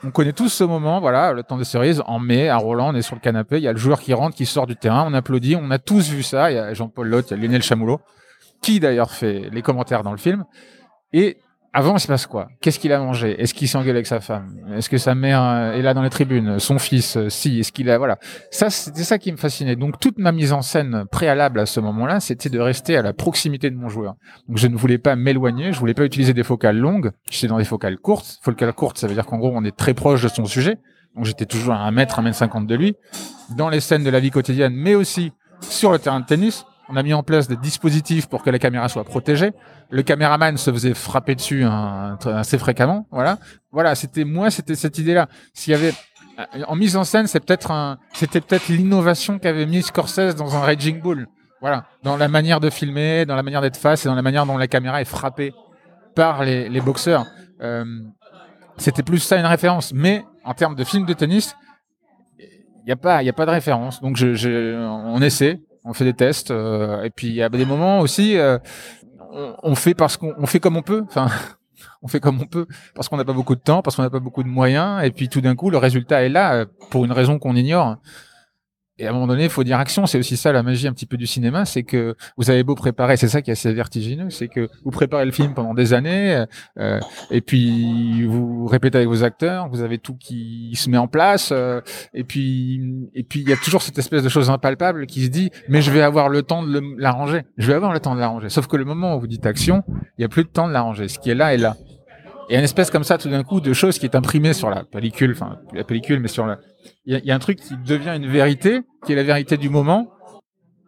On connaît tous ce moment, voilà, le temps de cerises, en mai, à Roland, on est sur le canapé, il y a le joueur qui rentre, qui sort du terrain, on applaudit, on a tous vu ça, il y a Jean-Paul Lotte, il y a Lionel Chamoulot, qui d'ailleurs fait les commentaires dans le film. Et avant, il se passe quoi? Qu'est-ce qu'il a mangé? Est-ce qu'il s'engueule avec sa femme? Est-ce que sa mère euh, est là dans les tribunes? Son fils, euh, si. Est-ce qu'il a voilà Ça, c'était ça qui me fascinait. Donc toute ma mise en scène préalable à ce moment-là, c'était de rester à la proximité de mon joueur. Donc je ne voulais pas m'éloigner, je voulais pas utiliser des focales longues. J'étais dans des focales courtes. Focales courtes, ça veut dire qu'en gros, on est très proche de son sujet. Donc j'étais toujours à un mètre, un mètre cinquante de lui, dans les scènes de la vie quotidienne, mais aussi sur le terrain de tennis. On a mis en place des dispositifs pour que la caméra soit protégée. Le caméraman se faisait frapper dessus assez fréquemment. Voilà. Voilà. C'était moi, c'était cette idée-là. S'il y avait euh, en mise en scène, c'est peut-être un, c'était peut-être l'innovation qu'avait mis Scorsese dans un Raging Bull. Voilà. Dans la manière de filmer, dans la manière d'être face et dans la manière dont la caméra est frappée par les, boxeurs. Euh, c'était plus ça une référence. Mais en termes de film de tennis, il n'y a pas, il a pas de référence. Donc je, je, on essaie, on fait des tests, euh, et puis il y a des moments aussi, euh, on, fait parce qu'on on fait comme on peut. Enfin, on fait comme on peut parce qu'on n'a pas beaucoup de temps, parce qu'on n'a pas beaucoup de moyens, et puis tout d'un coup le résultat est là euh, pour une raison qu'on ignore. Et à un moment donné, il faut dire action. C'est aussi ça la magie un petit peu du cinéma, c'est que vous avez beau préparer, c'est ça qui est assez vertigineux, c'est que vous préparez le film pendant des années, euh, et puis vous répétez avec vos acteurs, vous avez tout qui se met en place, euh, et puis et puis il y a toujours cette espèce de chose impalpable qui se dit, mais je vais avoir le temps de l'arranger. Je vais avoir le temps de l'arranger. Sauf que le moment où vous dites action, il y a plus de temps de l'arranger. Ce qui est là est là. Et une espèce comme ça, tout d'un coup, de choses qui est imprimée sur la pellicule, enfin la pellicule, mais sur la, il y a, il y a un truc qui devient une vérité, qui est la vérité du moment,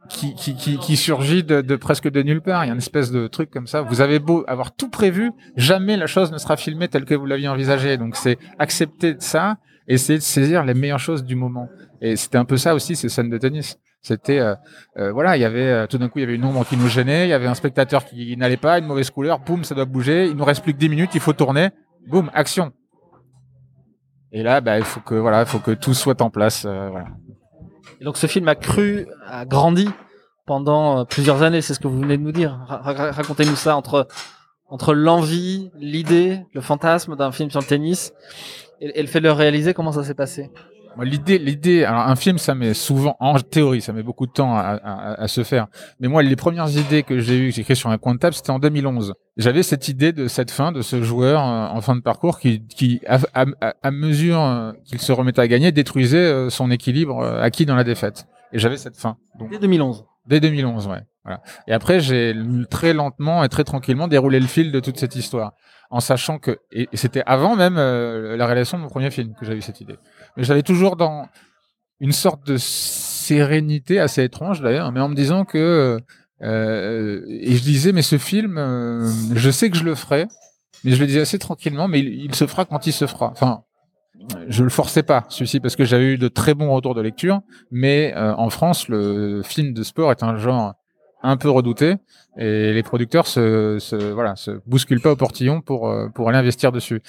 qui, qui, qui, qui surgit de, de presque de nulle part. Il y a une espèce de truc comme ça. Vous avez beau avoir tout prévu, jamais la chose ne sera filmée telle que vous l'aviez envisagée. Donc c'est accepter ça, essayer de saisir les meilleures choses du moment. Et c'était un peu ça aussi ces scènes de tennis. C'était euh, euh, voilà, il y avait euh, tout d'un coup il y avait une ombre qui nous gênait, il y avait un spectateur qui n'allait pas, une mauvaise couleur, boum, ça doit bouger, il nous reste plus que 10 minutes, il faut tourner, boum, action. Et là, bah, il faut que tout soit en place. donc ce film a cru, a grandi pendant plusieurs années, c'est ce que vous venez de nous dire. Ra- ra- Racontez-nous ça entre l'envie, l'idée, le fantasme d'un film sur le tennis et, le fait de le réaliser. Comment ça s'est passé? L'idée, l'idée, alors un film, ça met souvent, en théorie, ça met beaucoup de temps à, à- à se faire. Mais moi, les premières idées que j'ai eues, que j'ai écrites sur un coin de table, c'était en 2011. J'avais cette idée de cette fin, de ce joueur euh, en fin de parcours qui, qui à, à- mesure euh, qu'il se remettait à gagner, détruisait euh, son équilibre euh, acquis dans la défaite. Et j'avais cette fin. Donc, Dès 2011. Dès 2011, ouais. Voilà. Et après, j'ai très lentement et très tranquillement déroulé le fil de toute cette histoire, en sachant que et et c'était avant même euh, la réalisation de mon premier film que j'avais eu cette idée. Mais j'avais toujours dans une sorte de sérénité assez étrange d'ailleurs, mais en me disant que euh, et je disais mais ce film, euh, je sais que je le ferai, mais je le disais assez tranquillement, mais il, il se fera quand il se fera. Enfin, je le forçais pas celui-ci parce que j'avais eu de très bons retours de lecture, mais euh, en France, le film de sport est un genre un peu redouté et les producteurs se, se voilà se bousculent pas au portillon pour euh, pour aller investir dessus.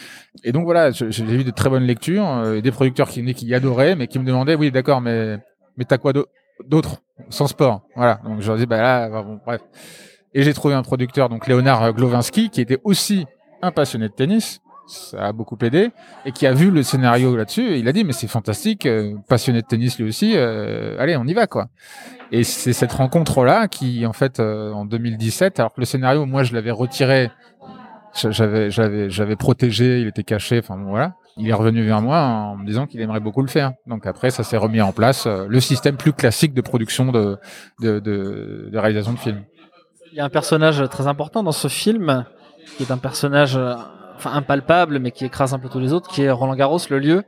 Et donc voilà, j'ai eu de très bonnes lectures euh, des producteurs qui qui adoraient, mais qui me demandaient oui d'accord, mais mais t'as quoi d'au- d'autre sans sport? Voilà, donc je leur dis bah là bah, bon bref. Et j'ai trouvé un producteur donc Léonard Glowinski qui était aussi un passionné de tennis. Ça a beaucoup aidé et qui a vu le scénario là-dessus. Il a dit mais c'est fantastique, euh, passionné de tennis lui aussi. euh, allez, on y va quoi. Et c'est cette rencontre-là qui, en fait, euh, en 2017, alors que le scénario, moi, je l'avais retiré, j'avais, j'avais, j'avais protégé, il était caché, enfin voilà. Il est revenu vers moi en me disant qu'il aimerait beaucoup le faire. Donc après, ça s'est remis en place, le système plus classique de production de, de, de, de réalisation de films. Il y a un personnage très important dans ce film, qui est un personnage impalpable, mais qui écrase un peu tous les autres, qui est Roland Garros, le lieu.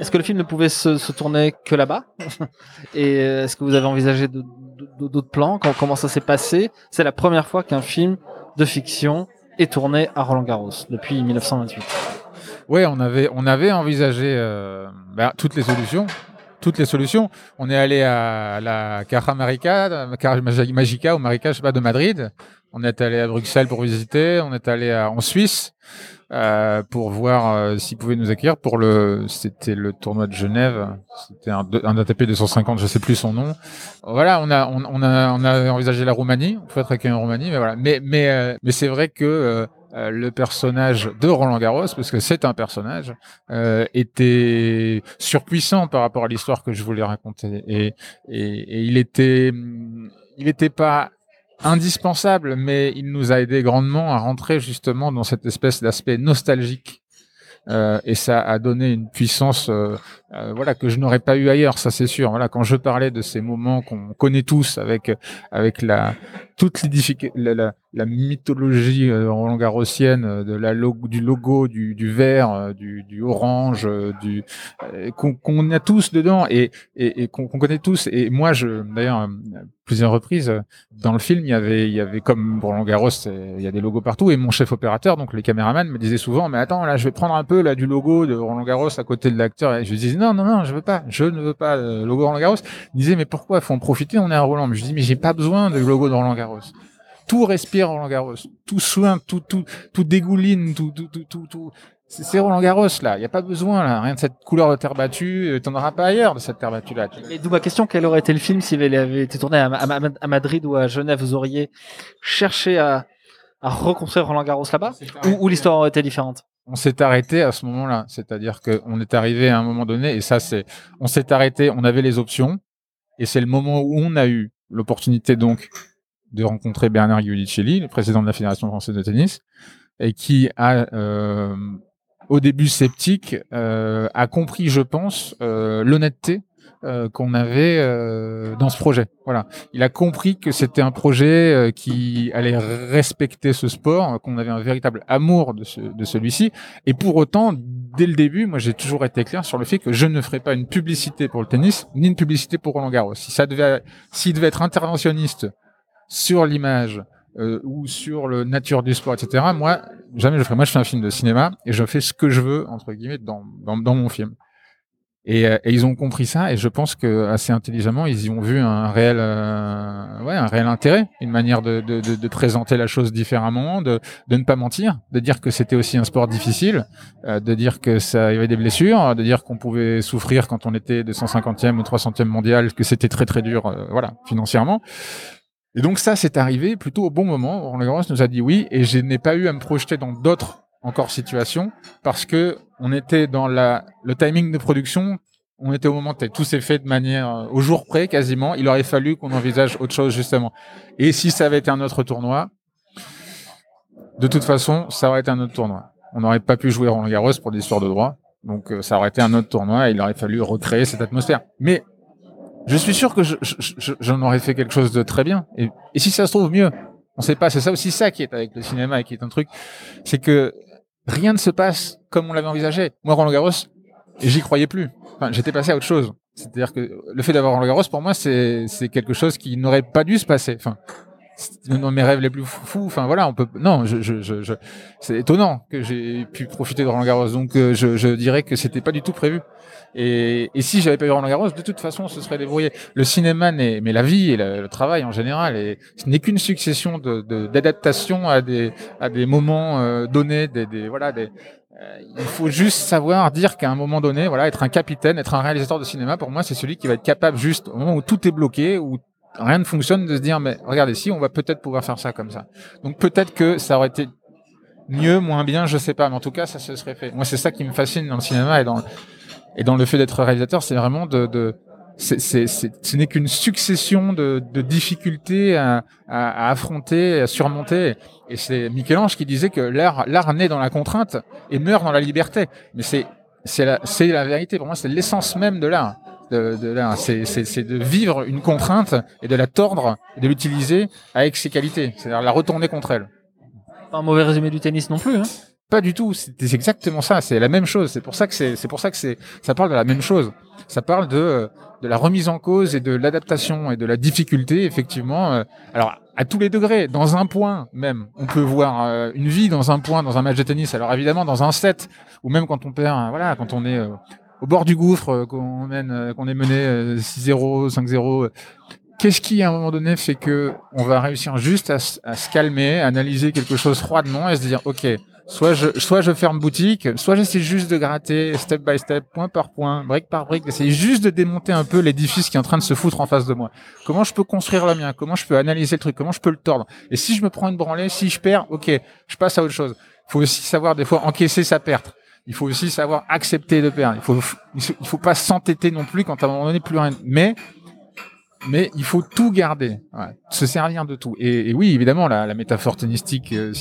Est-ce que le film ne pouvait se, tourner que là-bas Et euh, est-ce que vous avez envisagé d'autres plans Comment ça s'est passé C'est la première fois qu'un film de fiction est tourné à Roland Garros, depuis 1928. Ouais, on avait, on avait envisagé euh, bah, toutes les solutions. Toutes les solutions. On est allé à la Caja Marica, Magica ou Marica, de Madrid. On est allé à Bruxelles pour visiter. On est allé en Suisse euh, pour voir euh, s'ils pouvaient nous accueillir pour le. C'était le tournoi de Genève. C'était un, un ATP 250, je sais plus son nom. Voilà, on a, on, on a, on a envisagé la Roumanie. On peut être accueilli en Roumanie, mais voilà. Mais, mais, euh, mais c'est vrai que euh, euh, le personnage de Roland Garros, parce que c'est un personnage, euh, était surpuissant par rapport à l'histoire que je voulais raconter. Et, et, et il était, il était pas indispensable, mais il nous a aidé grandement à rentrer justement dans cette espèce d'aspect nostalgique. Euh, et ça a donné une puissance, euh, euh, voilà, que je n'aurais pas eu ailleurs, ça c'est sûr. Voilà, quand je parlais de ces moments qu'on connaît tous avec avec la toute la, la, la mythologie euh, Roland Garrossienne euh, de la du logo, du, du vert, du, du orange, du qu'on a tous dedans et, et, et qu'on connaît tous. Et moi, je d'ailleurs plusieurs reprises dans le film, il y avait il y avait comme Roland Garros, il y a des logos partout et mon chef opérateur, donc les caméramans, me disaient souvent, mais attends là, je vais prendre un peu là du logo de Roland Garros à côté de l'acteur. Et je disais non non non, je veux pas, je ne veux pas le logo Roland Garros. Il disait mais pourquoi faut en profiter, on est à Roland. Mais je dis mais j'ai pas besoin de logo de Roland Garros. Tout respire Roland Garros, tout soin, tout tout tout dégouline, tout tout tout tout. C'est Roland Garros là, il y a pas besoin là, rien de cette couleur de terre battue, euh, t'en auras pas ailleurs de cette terre battue là. Et d'où ma question, quel aurait été le film s'il avait été tourné à, Madrid ou à Genève, vous auriez cherché à, à reconstruire Roland Garros là-bas? Ou, l'histoire aurait été différente? On s'est arrêté à ce moment-là, c'est-à-dire qu'on est arrivé à un moment donné et ça c'est, on s'est arrêté, on avait les options et c'est le moment où on a eu l'opportunité donc de rencontrer Bernard Giudicelli, le président de la Fédération française de tennis, et qui a, euh, au début sceptique, euh, a compris, je pense, euh, l'honnêteté euh, qu'on avait euh, dans ce projet. Voilà, il a compris que c'était un projet euh, qui allait respecter ce sport, qu'on avait un véritable amour de, ce, de celui-ci, et pour autant, dès le début, moi j'ai toujours été clair sur le fait que je ne ferais pas une publicité pour le tennis, ni une publicité pour Roland Garros. Si ça devait, s'il devait être interventionniste sur l'image euh, ou sur le nature du sport, etc. Moi, jamais je ferai. Moi, je fais un film de cinéma et je fais ce que je veux entre guillemets dans, dans mon film. Et, euh, et, ils ont compris ça et je pense que assez intelligemment ils y ont vu un réel euh, ouais un réel intérêt une manière de, de, de, de, présenter la chose différemment de, ne pas mentir de dire que c'était aussi un sport difficile euh, de dire que ça y avait des blessures de dire qu'on pouvait souffrir quand on était 250e ou 300e mondial que c'était très très dur voilà financièrement et donc ça, c'est arrivé plutôt au bon moment. Roland Garros nous a dit oui, et je n'ai pas eu à me projeter dans d'autres encore situations parce que on était dans la, le timing de production. On était au moment où tout s'est fait de manière euh, au jour près quasiment. Il aurait fallu qu'on envisage autre chose justement. Et si ça avait été un autre tournoi, de toute façon, ça aurait été un autre tournoi. On n'aurait pas pu jouer Roland Garros pour des histoires de droit. Donc euh, ça aurait été un autre tournoi et il aurait fallu recréer cette atmosphère. Mais je suis sûr que j'en aurais fait quelque chose de très bien. Et, si ça se trouve mieux, on sait pas. C'est ça aussi ça qui est avec le cinéma et qui est un truc, c'est que rien ne se passe comme on l'avait envisagé. Moi, Roland Garros, j'y croyais plus. Enfin, j'étais passé à autre chose. C'est-à-dire que le fait d'avoir Roland Garros, pour moi, c'est quelque chose qui n'aurait pas dû se passer. Enfin, dans mes rêves les plus fous. Enfin voilà, on peut. Non, je, je, je, c'est étonnant que j'ai pu profiter de Roland Garros. Donc euh, je, je dirais que c'était pas du tout prévu. Et, et si j'avais pas eu Roland Garros, de toute façon, ce serait débrouillé. Le cinéma, n'est, mais la vie et le, travail en général, et ce n'est qu'une succession de, d'adaptations à des à des moments euh, donnés, des, des voilà des euh, il faut juste savoir dire qu'à un moment donné, voilà, être un capitaine, être un réalisateur de cinéma, pour moi, c'est celui qui va être capable juste au moment où tout est bloqué, où rien ne fonctionne, de se dire, mais regardez, si, on va peut-être pouvoir faire ça comme ça. Donc peut-être que ça aurait été mieux, moins bien, je sais pas, mais en tout cas, ça se serait fait. Moi, c'est ça qui me fascine dans le cinéma et dans, et dans le fait d'être réalisateur, c'est vraiment de, de c'est, c'est, ce n'est qu'une succession de, de difficultés à, à, affronter, à surmonter. Et c'est Michel-Ange qui disait que l'art, l'art naît dans la contrainte et meurt dans la liberté. Mais c'est, c'est la, c'est la vérité. Pour moi, c'est l'essence même de l'art de, de là. C'est, c'est, de vivre une contrainte et de la tordre et de l'utiliser avec ses qualités. C'est-à-dire la retourner contre elle. Pas un mauvais résumé du tennis non plus. Hein pas du tout. C'est, exactement ça. C'est la même chose. C'est pour ça que c'est, c'est pour ça que c'est, ça parle de la même chose. Ça parle de de la remise en cause et de l'adaptation et de la difficulté, effectivement. Euh, alors à tous les degrés, dans un point même, on peut voir euh, une vie dans un point, dans un match de tennis. Alors évidemment, dans un set, ou même quand on perd, voilà, quand on est au bord du gouffre, euh, qu'on mène, euh, qu'on est mené 6-0, euh, 5-0. Qu'est-ce qui, à un moment donné, fait que on va réussir juste à, se calmer, analyser quelque chose froidement et se dire, ok, soit je, soit je ferme boutique, soit j'essaie juste de gratter step by step, point par point, brique par brique, d'essayer juste de démonter un peu l'édifice qui est en train de se foutre en face de moi. Comment je peux construire le mien? Comment je peux analyser le truc? Comment je peux le tordre? Et si je me prends une branlée, si je perds, ok, je passe à autre chose. Il faut aussi savoir des fois encaisser sa perte il faut aussi savoir accepter de perdre. Il faut, il faut pas s'entêter non plus quand à un moment donné plus rien. Mais mais il faut tout garder, ouais, se servir de tout. Et, et oui, évidemment, la, la métaphore tennistique, euh,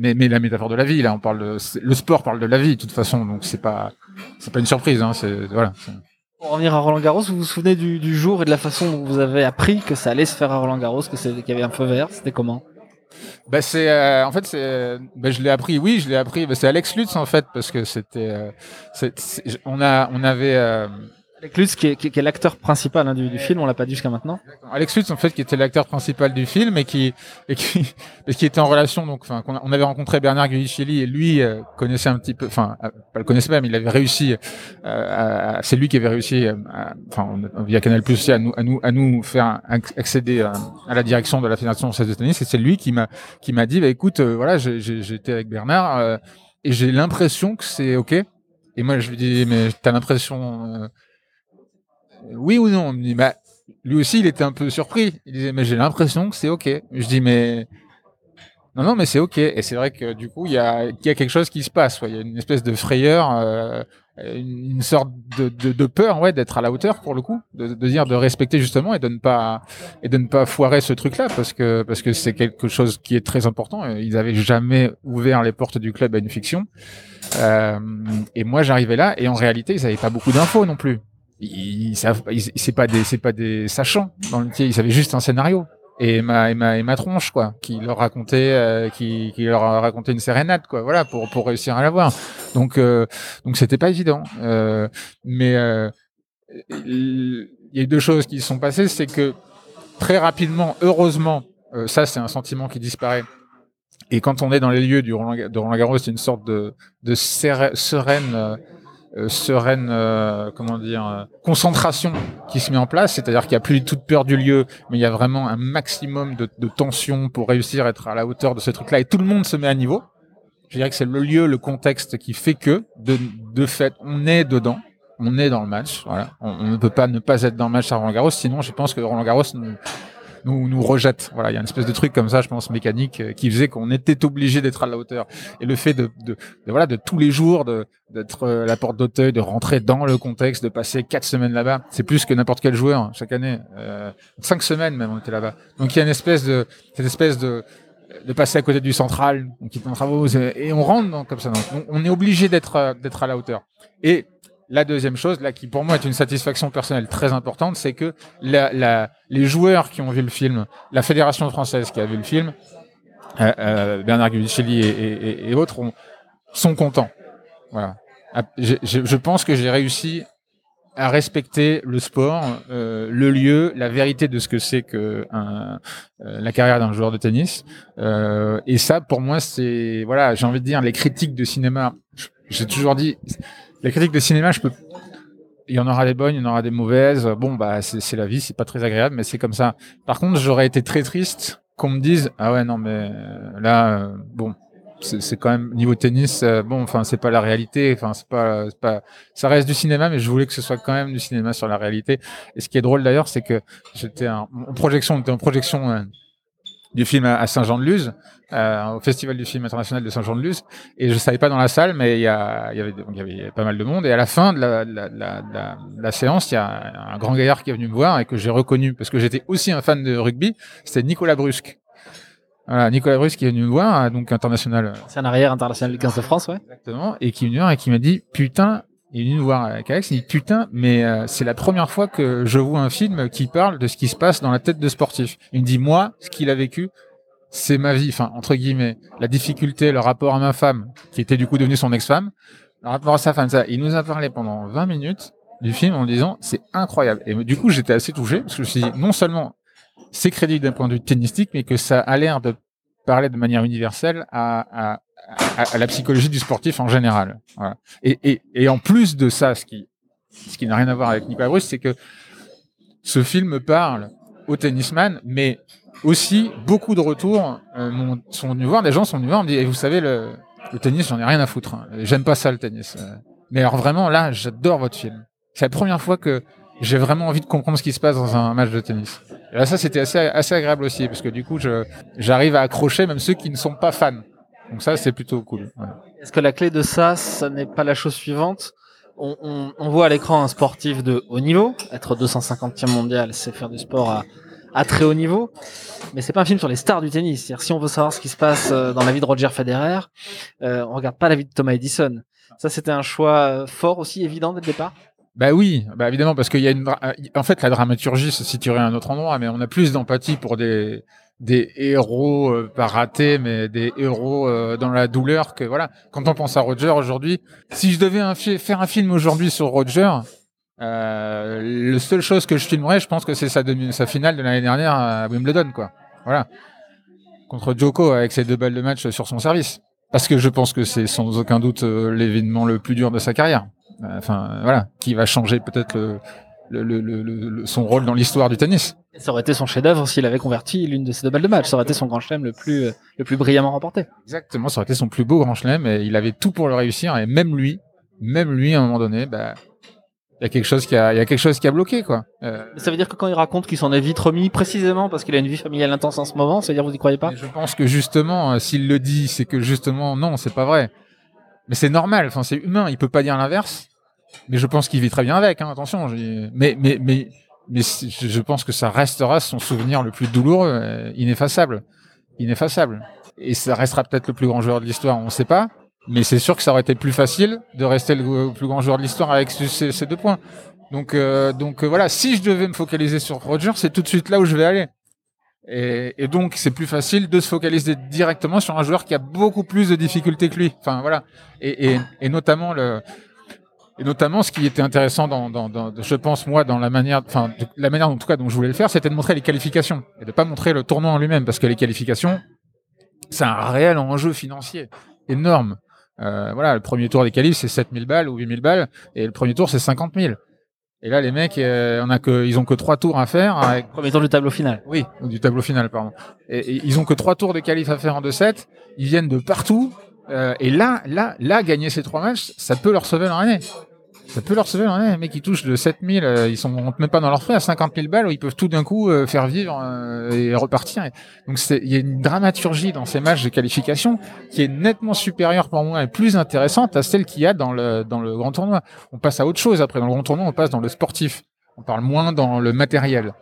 mais, mais la métaphore de la vie, là, on parle de, le sport parle de la vie, de toute façon, donc c'est pas, c'est pas une surprise, hein, c'est, voilà. Pour revenir à Roland Garros, vous vous souvenez du, du jour et de la façon dont vous avez appris que ça allait se faire à Roland Garros, que qu'il y avait un feu vert C'était comment? Bah c'est, euh, en fait, c'est, euh, bah, je l'ai appris, oui, je l'ai appris, bah, c'est Alex Lutz en fait, parce que c'était, euh, on a, on avait. Avec Lutz, qui est, qui est- l'acteur principal hein, du, film, on l'a pas dit jusqu'à maintenant. Alex Lutz en fait qui était l'acteur principal du film et qui et qui et qui était en relation donc enfin on avait rencontré Bernard Guicheli et lui euh, connaissait un petit peu enfin euh, pas le connaissait mais il avait réussi euh, c'est lui qui avait réussi euh, enfin via Canal Plus à nous à nous à nous faire ac- accéder à, la direction de la fédération française de tennis. C'est lui qui m'a qui m'a dit bah écoute voilà j'étais avec Bernard et j'ai l'impression que c'est ok. Et moi je lui dis mais t'as l'impression oui ou non Il me dit, bah, lui aussi, il était un peu surpris. Il disait, mais j'ai l'impression que c'est OK. Je dis, mais. Non, non, mais c'est OK. Et c'est vrai que du coup, il y a, quelque chose qui se passe. Il y a une espèce de frayeur, euh, une, sorte de, peur d'être à la hauteur pour le coup, de, dire de respecter justement et de ne pas et de ne pas foirer ce truc-là parce que parce que c'est quelque chose qui est très important. Ils avaient jamais ouvert les portes du club à une fiction. Euh, et moi, j'arrivais là et en réalité, ils n'avaient pas beaucoup d'infos non plus ils, savent, c'est pas des, c'est pas des sachants dans le métier. Ils avaient juste un scénario et ma, et ma, et ma tronche quoi, qui leur racontait, euh, qui, qui leur a raconté une sérénade quoi, voilà, pour, pour réussir à l'avoir. Donc, euh, donc c'était pas évident. Euh, mais euh, il y a eu deux choses qui se sont passées, c'est que très rapidement, heureusement, euh, ça c'est un sentiment qui disparaît. Et quand on est dans les lieux du Roland, de Roland Garros, c'est une sorte de, de sérè- sereine, euh, sereine, euh, comment dire, euh, concentration qui se met en place. C'est-à-dire qu'il n'y a plus toute peur du lieu, mais il y a vraiment un maximum de, de tension pour réussir à être à la hauteur de ce truc-là. Et tout le monde se met à niveau. Je dirais que c'est le lieu, le contexte qui fait que, de, de fait, on est dedans. On est dans le match, voilà. On, ne peut pas ne pas être dans le match à Roland Garros, sinon je pense que Roland Garros nous, nous rejette. Voilà, il y a une espèce de truc comme ça, je pense, mécanique, euh, qui faisait qu'on était obligé d'être à la hauteur. Et le fait de, de, voilà, de tous les jours, d'être euh, à la porte d'Auteuil, de rentrer dans le contexte, de passer quatre semaines là-bas, c'est plus que n'importe quel joueur hein, chaque année. Euh, cinq semaines même, on était là-bas. Donc il y a une espèce de, cette espèce de de passer à côté du central, on quitte nos travaux et on rentre dans, comme ça. Donc, on, est obligé d'être euh, d'être à la hauteur. Et la deuxième chose, là, qui pour moi est une satisfaction personnelle très importante, c'est que les joueurs qui ont vu le film, la fédération française qui a vu le film, euh, euh, Bernard Guicheli et, autres ont- sont contents. Voilà. Ah, Je pense que j'ai réussi à respecter le sport, euh, le lieu, la vérité de ce que c'est que la carrière d'un joueur de tennis. Et ça, pour moi, c'est voilà, j'ai envie de dire les critiques de cinéma. J'ai toujours dit, les critiques de cinéma, je peux. Il y en aura des bonnes, il y en aura des mauvaises. Bon, bah, c'est la vie, c'est pas très agréable, mais c'est comme ça. Par contre, j'aurais été très triste qu'on me dise, ah ouais, non, mais euh, là, euh, bon, c'est quand même niveau tennis, euh, bon, enfin, c'est pas la réalité, enfin, c'est pas, pas, ça reste du cinéma, mais je voulais que ce soit quand même du cinéma sur la réalité. Et ce qui est drôle d'ailleurs, c'est que j'étais en, projection, on était en projection du film à, Saint-Jean-de-Luz, euh, au Festival du film international de Saint-Jean-de-Luz, et je savais pas dans la salle, mais il y, a, il y, avait, donc, il y avait pas mal de monde. Et à la fin de la, de la, de la, de la, séance, il y a un grand gaillard qui est venu me voir et que j'ai reconnu parce que j'étais aussi un fan de rugby. C'était Nicolas Brusque. Voilà, Nicolas Brusque qui est venu me voir, donc international C'est un arrière international du 15 de France, ouais. Exactement. Et qui est venu voir et qui m'a dit putain, il est venu nous voir avec Alex, il dit putain, mais euh, c'est la première fois que je vois un film qui parle de ce qui se passe dans la tête de sportif. Il me dit moi, ce qu'il a vécu, c'est ma vie, enfin entre guillemets, la difficulté, le rapport à ma femme, qui était du coup devenue son ex-femme, le rapport à sa femme, ça. Il nous a parlé pendant 20 minutes du film en disant c'est incroyable. Et du coup j'étais assez touché parce que je me suis dit non seulement c'est crédible d'un point de vue tennistique, mais que ça a l'air de parler de manière universelle à, à, à, la psychologie du sportif en général. Et, en plus de ça, ce qui, n'a rien à voir avec Nicolas Bruce, c'est que ce film parle au tennisman, mais aussi beaucoup de retours euh, sont venus voir, des gens sont venus voir, me disent, Eh, vous savez, le, le tennis, j'en ai rien à foutre. hein. J'aime pas ça le tennis. Euh, Mais alors vraiment, là, j'adore votre film. C'est la première fois que j'ai vraiment envie de comprendre ce qui se passe dans un match de tennis. Et là, ça, c'était assez, assez agréable aussi, parce que du coup, j'arrive à accrocher même ceux qui ne sont pas fans. Donc ça, c'est plutôt cool. Est-ce que la clé de ça, ça n'est pas la chose suivante? On, on, on voit à l'écran un sportif de haut niveau. Être 250e mondial, c'est faire du sport à, à très haut niveau. Mais c'est pas un film sur les stars du tennis. Si on veut savoir ce qui se passe euh, dans la vie de Roger Federer, euh, on regarde pas la vie de Thomas Edison. Ça, c'était un choix euh, fort aussi, évident dès le départ? Bah oui, bah évidemment, parce qu'il y a une. euh, En fait, la dramaturgie se situerait à un autre endroit, mais on a plus d'empathie pour des des héros euh, pas ratés, mais des héros euh, dans la douleur que voilà. Quand on pense à Roger aujourd'hui, si je devais faire un film aujourd'hui sur Roger, euh, la seule chose que je filmerais, je pense que c'est sa, finale de l'année dernière à Wimbledon, quoi. Voilà. Contre Djoko avec ses deux balles de match sur son service. Parce que je pense que c'est sans aucun doute euh, l'événement le plus dur de sa carrière. Euh, Enfin, voilà, qui va changer peut-être le, le, le- le- le- le- son rôle dans l'histoire du tennis. Ça aurait été son chef-d'œuvre s'il avait converti l'une de ses deux balles de match. Ça aurait été son grand chelem le plus, euh, le plus brillamment remporté. Exactement, ça aurait été son plus beau grand chelem et il avait tout pour le réussir. Et même lui, même lui, à un moment donné, bah, il y a quelque chose qui a, il y a quelque chose qui a bloqué, quoi. Euh, ça veut dire que quand il raconte qu'il s'en est vite remis, précisément parce qu'il a une vie familiale intense en ce moment, ça veut dire vous y croyez pas? Mais je pense que justement, euh, s'il le dit, c'est que justement, non, c'est pas vrai. Mais c'est normal, enfin, c'est humain, il peut pas dire l'inverse. Mais je pense qu'il vit très bien avec, hein, attention. Mais, mais, mais, mais je pense que ça restera son souvenir le plus douloureux, euh, ineffaçable. Ineffaçable. Et ça restera peut-être le plus grand joueur de l'histoire, on sait pas. Mais c'est sûr que ça aurait été plus facile de rester le plus grand joueur de l'histoire avec ce- ces, ces deux points. Donc, euh, donc euh, voilà, si je devais me focaliser sur Roger, c'est tout de suite là où je vais aller. Et, et donc, c'est plus facile de se focaliser directement sur un joueur qui a beaucoup plus de difficultés que lui. Enfin, voilà. Et, et, et notamment le, et notamment ce qui était intéressant dans, dans, dans je pense moi, dans la manière, enfin, la manière en tout cas dont je voulais le faire, c'était de montrer les qualifications et de pas montrer le tournoi en lui-même, parce que les qualifications, c'est un réel enjeu financier énorme. Euh, voilà, le premier tour des qualifs, c'est 7000 balles ou 8000 balles, et le premier tour, c'est 50 000. Et là, les mecs, euh, on a que, ils ont que trois tours à faire avec Premier tour du tableau final. oui, du tableau final, pardon. Et, et ils ont que trois tours de qualif à faire en 2-7. Ils viennent de partout. Euh, et là, là, là, gagner ces trois matchs, ça peut leur sauver leur année. Ça peut leur sauver leur année. Les mecs, ils touchent de 7000, euh, ils sont même pas dans leur frais à 50 000 balles où ils peuvent tout d'un coup euh, faire vivre euh, et repartir. Donc, il y a une dramaturgie dans ces matchs de qualification qui est nettement supérieure pour moi et plus intéressante à celle qu'il y a dans le, dans le grand tournoi. On passe à autre chose après. Dans le grand tournoi, on passe dans le sportif. On parle moins dans le matériel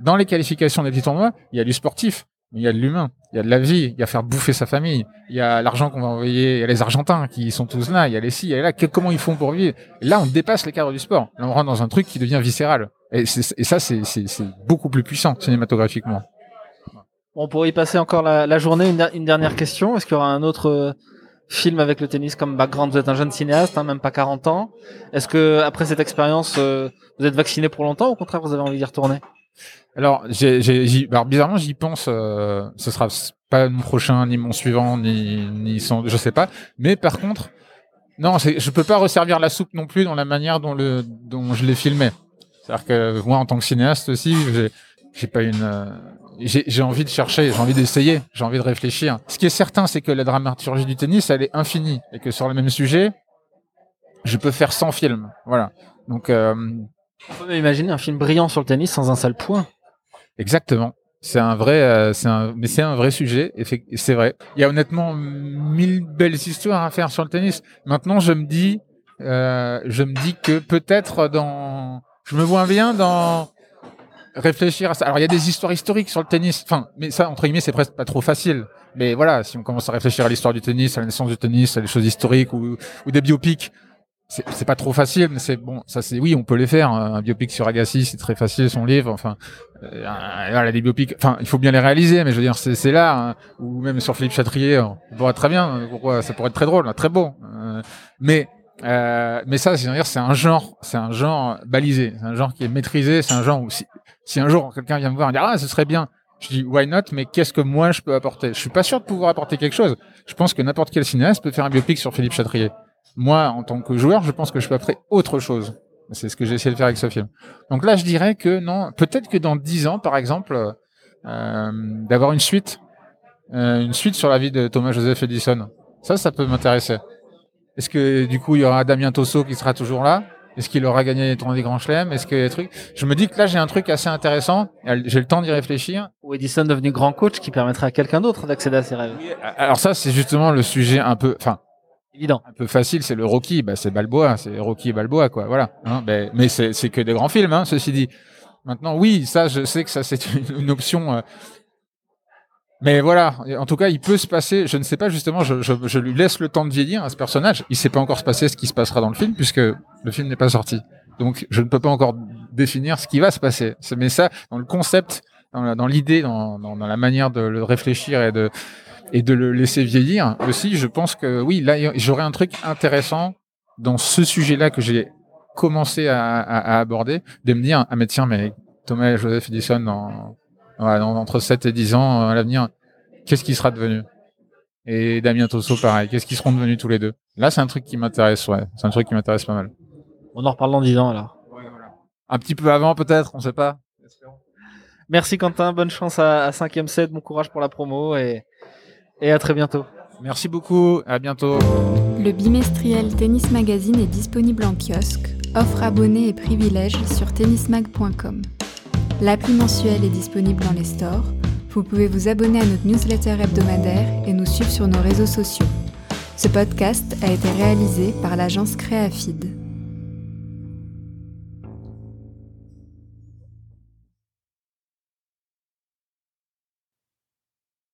dans les qualifications des petits tournois, il y a du sportif, il y a de l'humain, il y a de la vie, il y a faire bouffer sa famille, il y a l'argent qu'on va envoyer, il y a les Argentins qui sont tous là, il y a les ci, il y a là, comment ils font pour vivre? Là, on dépasse les cadres du sport. Là, on rentre dans un truc qui devient viscéral. Et, ça, c'est beaucoup plus puissant cinématographiquement. On pourrait y passer encore la, journée. Une dernière question. Est-ce qu'il y aura un autre euh, film avec le tennis comme background? Vous êtes un jeune cinéaste, hein, même pas 40 ans. Est-ce que après cette expérience, euh, vous êtes vacciné pour longtemps ou au contraire vous avez envie d'y retourner? Alors, bizarrement, j'y pense. Euh, ce sera pas mon prochain, ni mon suivant, ni, ni son, je sais pas. Mais par contre, non, je peux pas resservir la soupe non plus dans la manière dont le, dont je l'ai filmé. C'est-à-dire que moi, en tant que cinéaste aussi, j'ai, pas une, euh, j'ai envie de chercher, j'ai envie d'essayer, j'ai envie de réfléchir. Ce qui est certain, c'est que la dramaturgie du tennis, elle est infinie et que sur le même sujet, je peux faire 100 films. Voilà. Donc, euh, On peut imaginer un film brillant sur le tennis sans un seul point. Exactement. C'est un vrai, euh, c'est un, mais c'est un vrai sujet. C'est vrai. Il y a honnêtement mille belles histoires à faire sur le tennis. Maintenant, je me dis, euh, je me dis que peut-être dans, je me vois bien dans réfléchir à ça. Alors, il y a des histoires historiques sur le tennis. Enfin, mais ça, entre guillemets, c'est presque pas trop facile. Mais voilà, si on commence à réfléchir à l'histoire du tennis, à la naissance du tennis, à des choses historiques ou des biopics, c'est pas trop facile, mais c'est bon. Ça, c'est oui, on peut les faire. Un biopic sur Agassi, c'est très facile, son livre. Enfin, euh, voilà, des biopics. Enfin, il faut bien les réaliser, mais je veux dire, c'est là. hein. ou même sur Philippe Chatrier, on pourrait très bien. euh, Pourquoi Ça pourrait être très drôle, hein, très beau. Euh, mais euh, mais ça, c'est dire, c'est un genre, c'est un genre balisé, c'est un genre qui est maîtrisé, c'est un genre où si, si un jour quelqu'un vient me voir et dire ah ce serait bien, je dis why not, mais qu'est-ce que moi je peux apporter? Je suis pas sûr de pouvoir apporter quelque chose. Je pense que n'importe quel cinéaste peut faire un biopic sur Philippe Chatrier. Moi, en tant que joueur, je pense que je peux apporter autre chose. C'est ce que j'ai essayé de faire avec ce film. Donc là, je dirais que non. Peut-être que dans dix ans, par exemple, euh, d'avoir une suite, euh, une suite sur la vie de Thomas Joseph Edison. Ça, ça peut m'intéresser. Est-ce que du coup, il y aura Damien Tosso qui sera toujours là? Est-ce qu'il aura gagné les tournois des grands chelems? Est-ce que les trucs? Je me dis que là, j'ai un truc assez intéressant. J'ai le temps d'y réfléchir. Ou Edison devenu grand coach qui permettrait à quelqu'un d'autre d'accéder à ses rêves. Alors ça, c'est justement le sujet un peu. Enfin, Évident. Un peu facile, c'est le Rocky, bah, c'est Balboa, c'est Rocky et Balboa, quoi. Voilà. Hein, ben, mais c'est que des grands films, hein, ceci dit. Maintenant, oui, ça, je sais que ça, c'est une, option. euh, mais voilà, en tout cas, il peut se passer. Je ne sais pas justement. Je, lui laisse le temps de vieillir à ce personnage. Il sait pas encore se passer ce qui se passera dans le film puisque le film n'est pas sorti. Donc, je ne peux pas encore définir ce qui va se passer. Mais ça, dans le concept, dans l'idée, dans, dans la manière de le réfléchir et de et de le laisser vieillir aussi, je pense que oui, là, j'aurais un truc intéressant dans ce sujet-là que j'ai commencé à, à, à aborder, de me dire ah mais tiens, mais Thomas et Joseph Edison dans, dans- entre 7 et 10 ans euh, à l'avenir, qu'est-ce qui sera devenu? Et Damien Tosso, pareil, qu'est-ce qu'ils seront devenus tous les deux? Là, c'est un truc qui m'intéresse, ouais, c'est un truc qui m'intéresse pas mal. On en reparle dans 10 ans alors. Un petit peu avant, peut-être, on sait pas. Merci Quentin, bonne chance à, à 5ème set, bon courage pour la promo et, et à très bientôt. Merci beaucoup, à bientôt. Le bimestriel Tennis Magazine est disponible en kiosque, offre abonnés et privilèges sur tennismag.com. L'appli mensuelle est disponible dans les stores. Vous pouvez vous abonner à notre newsletter hebdomadaire et nous suivre sur nos réseaux sociaux. Ce podcast a été réalisé par l'agence Créafid.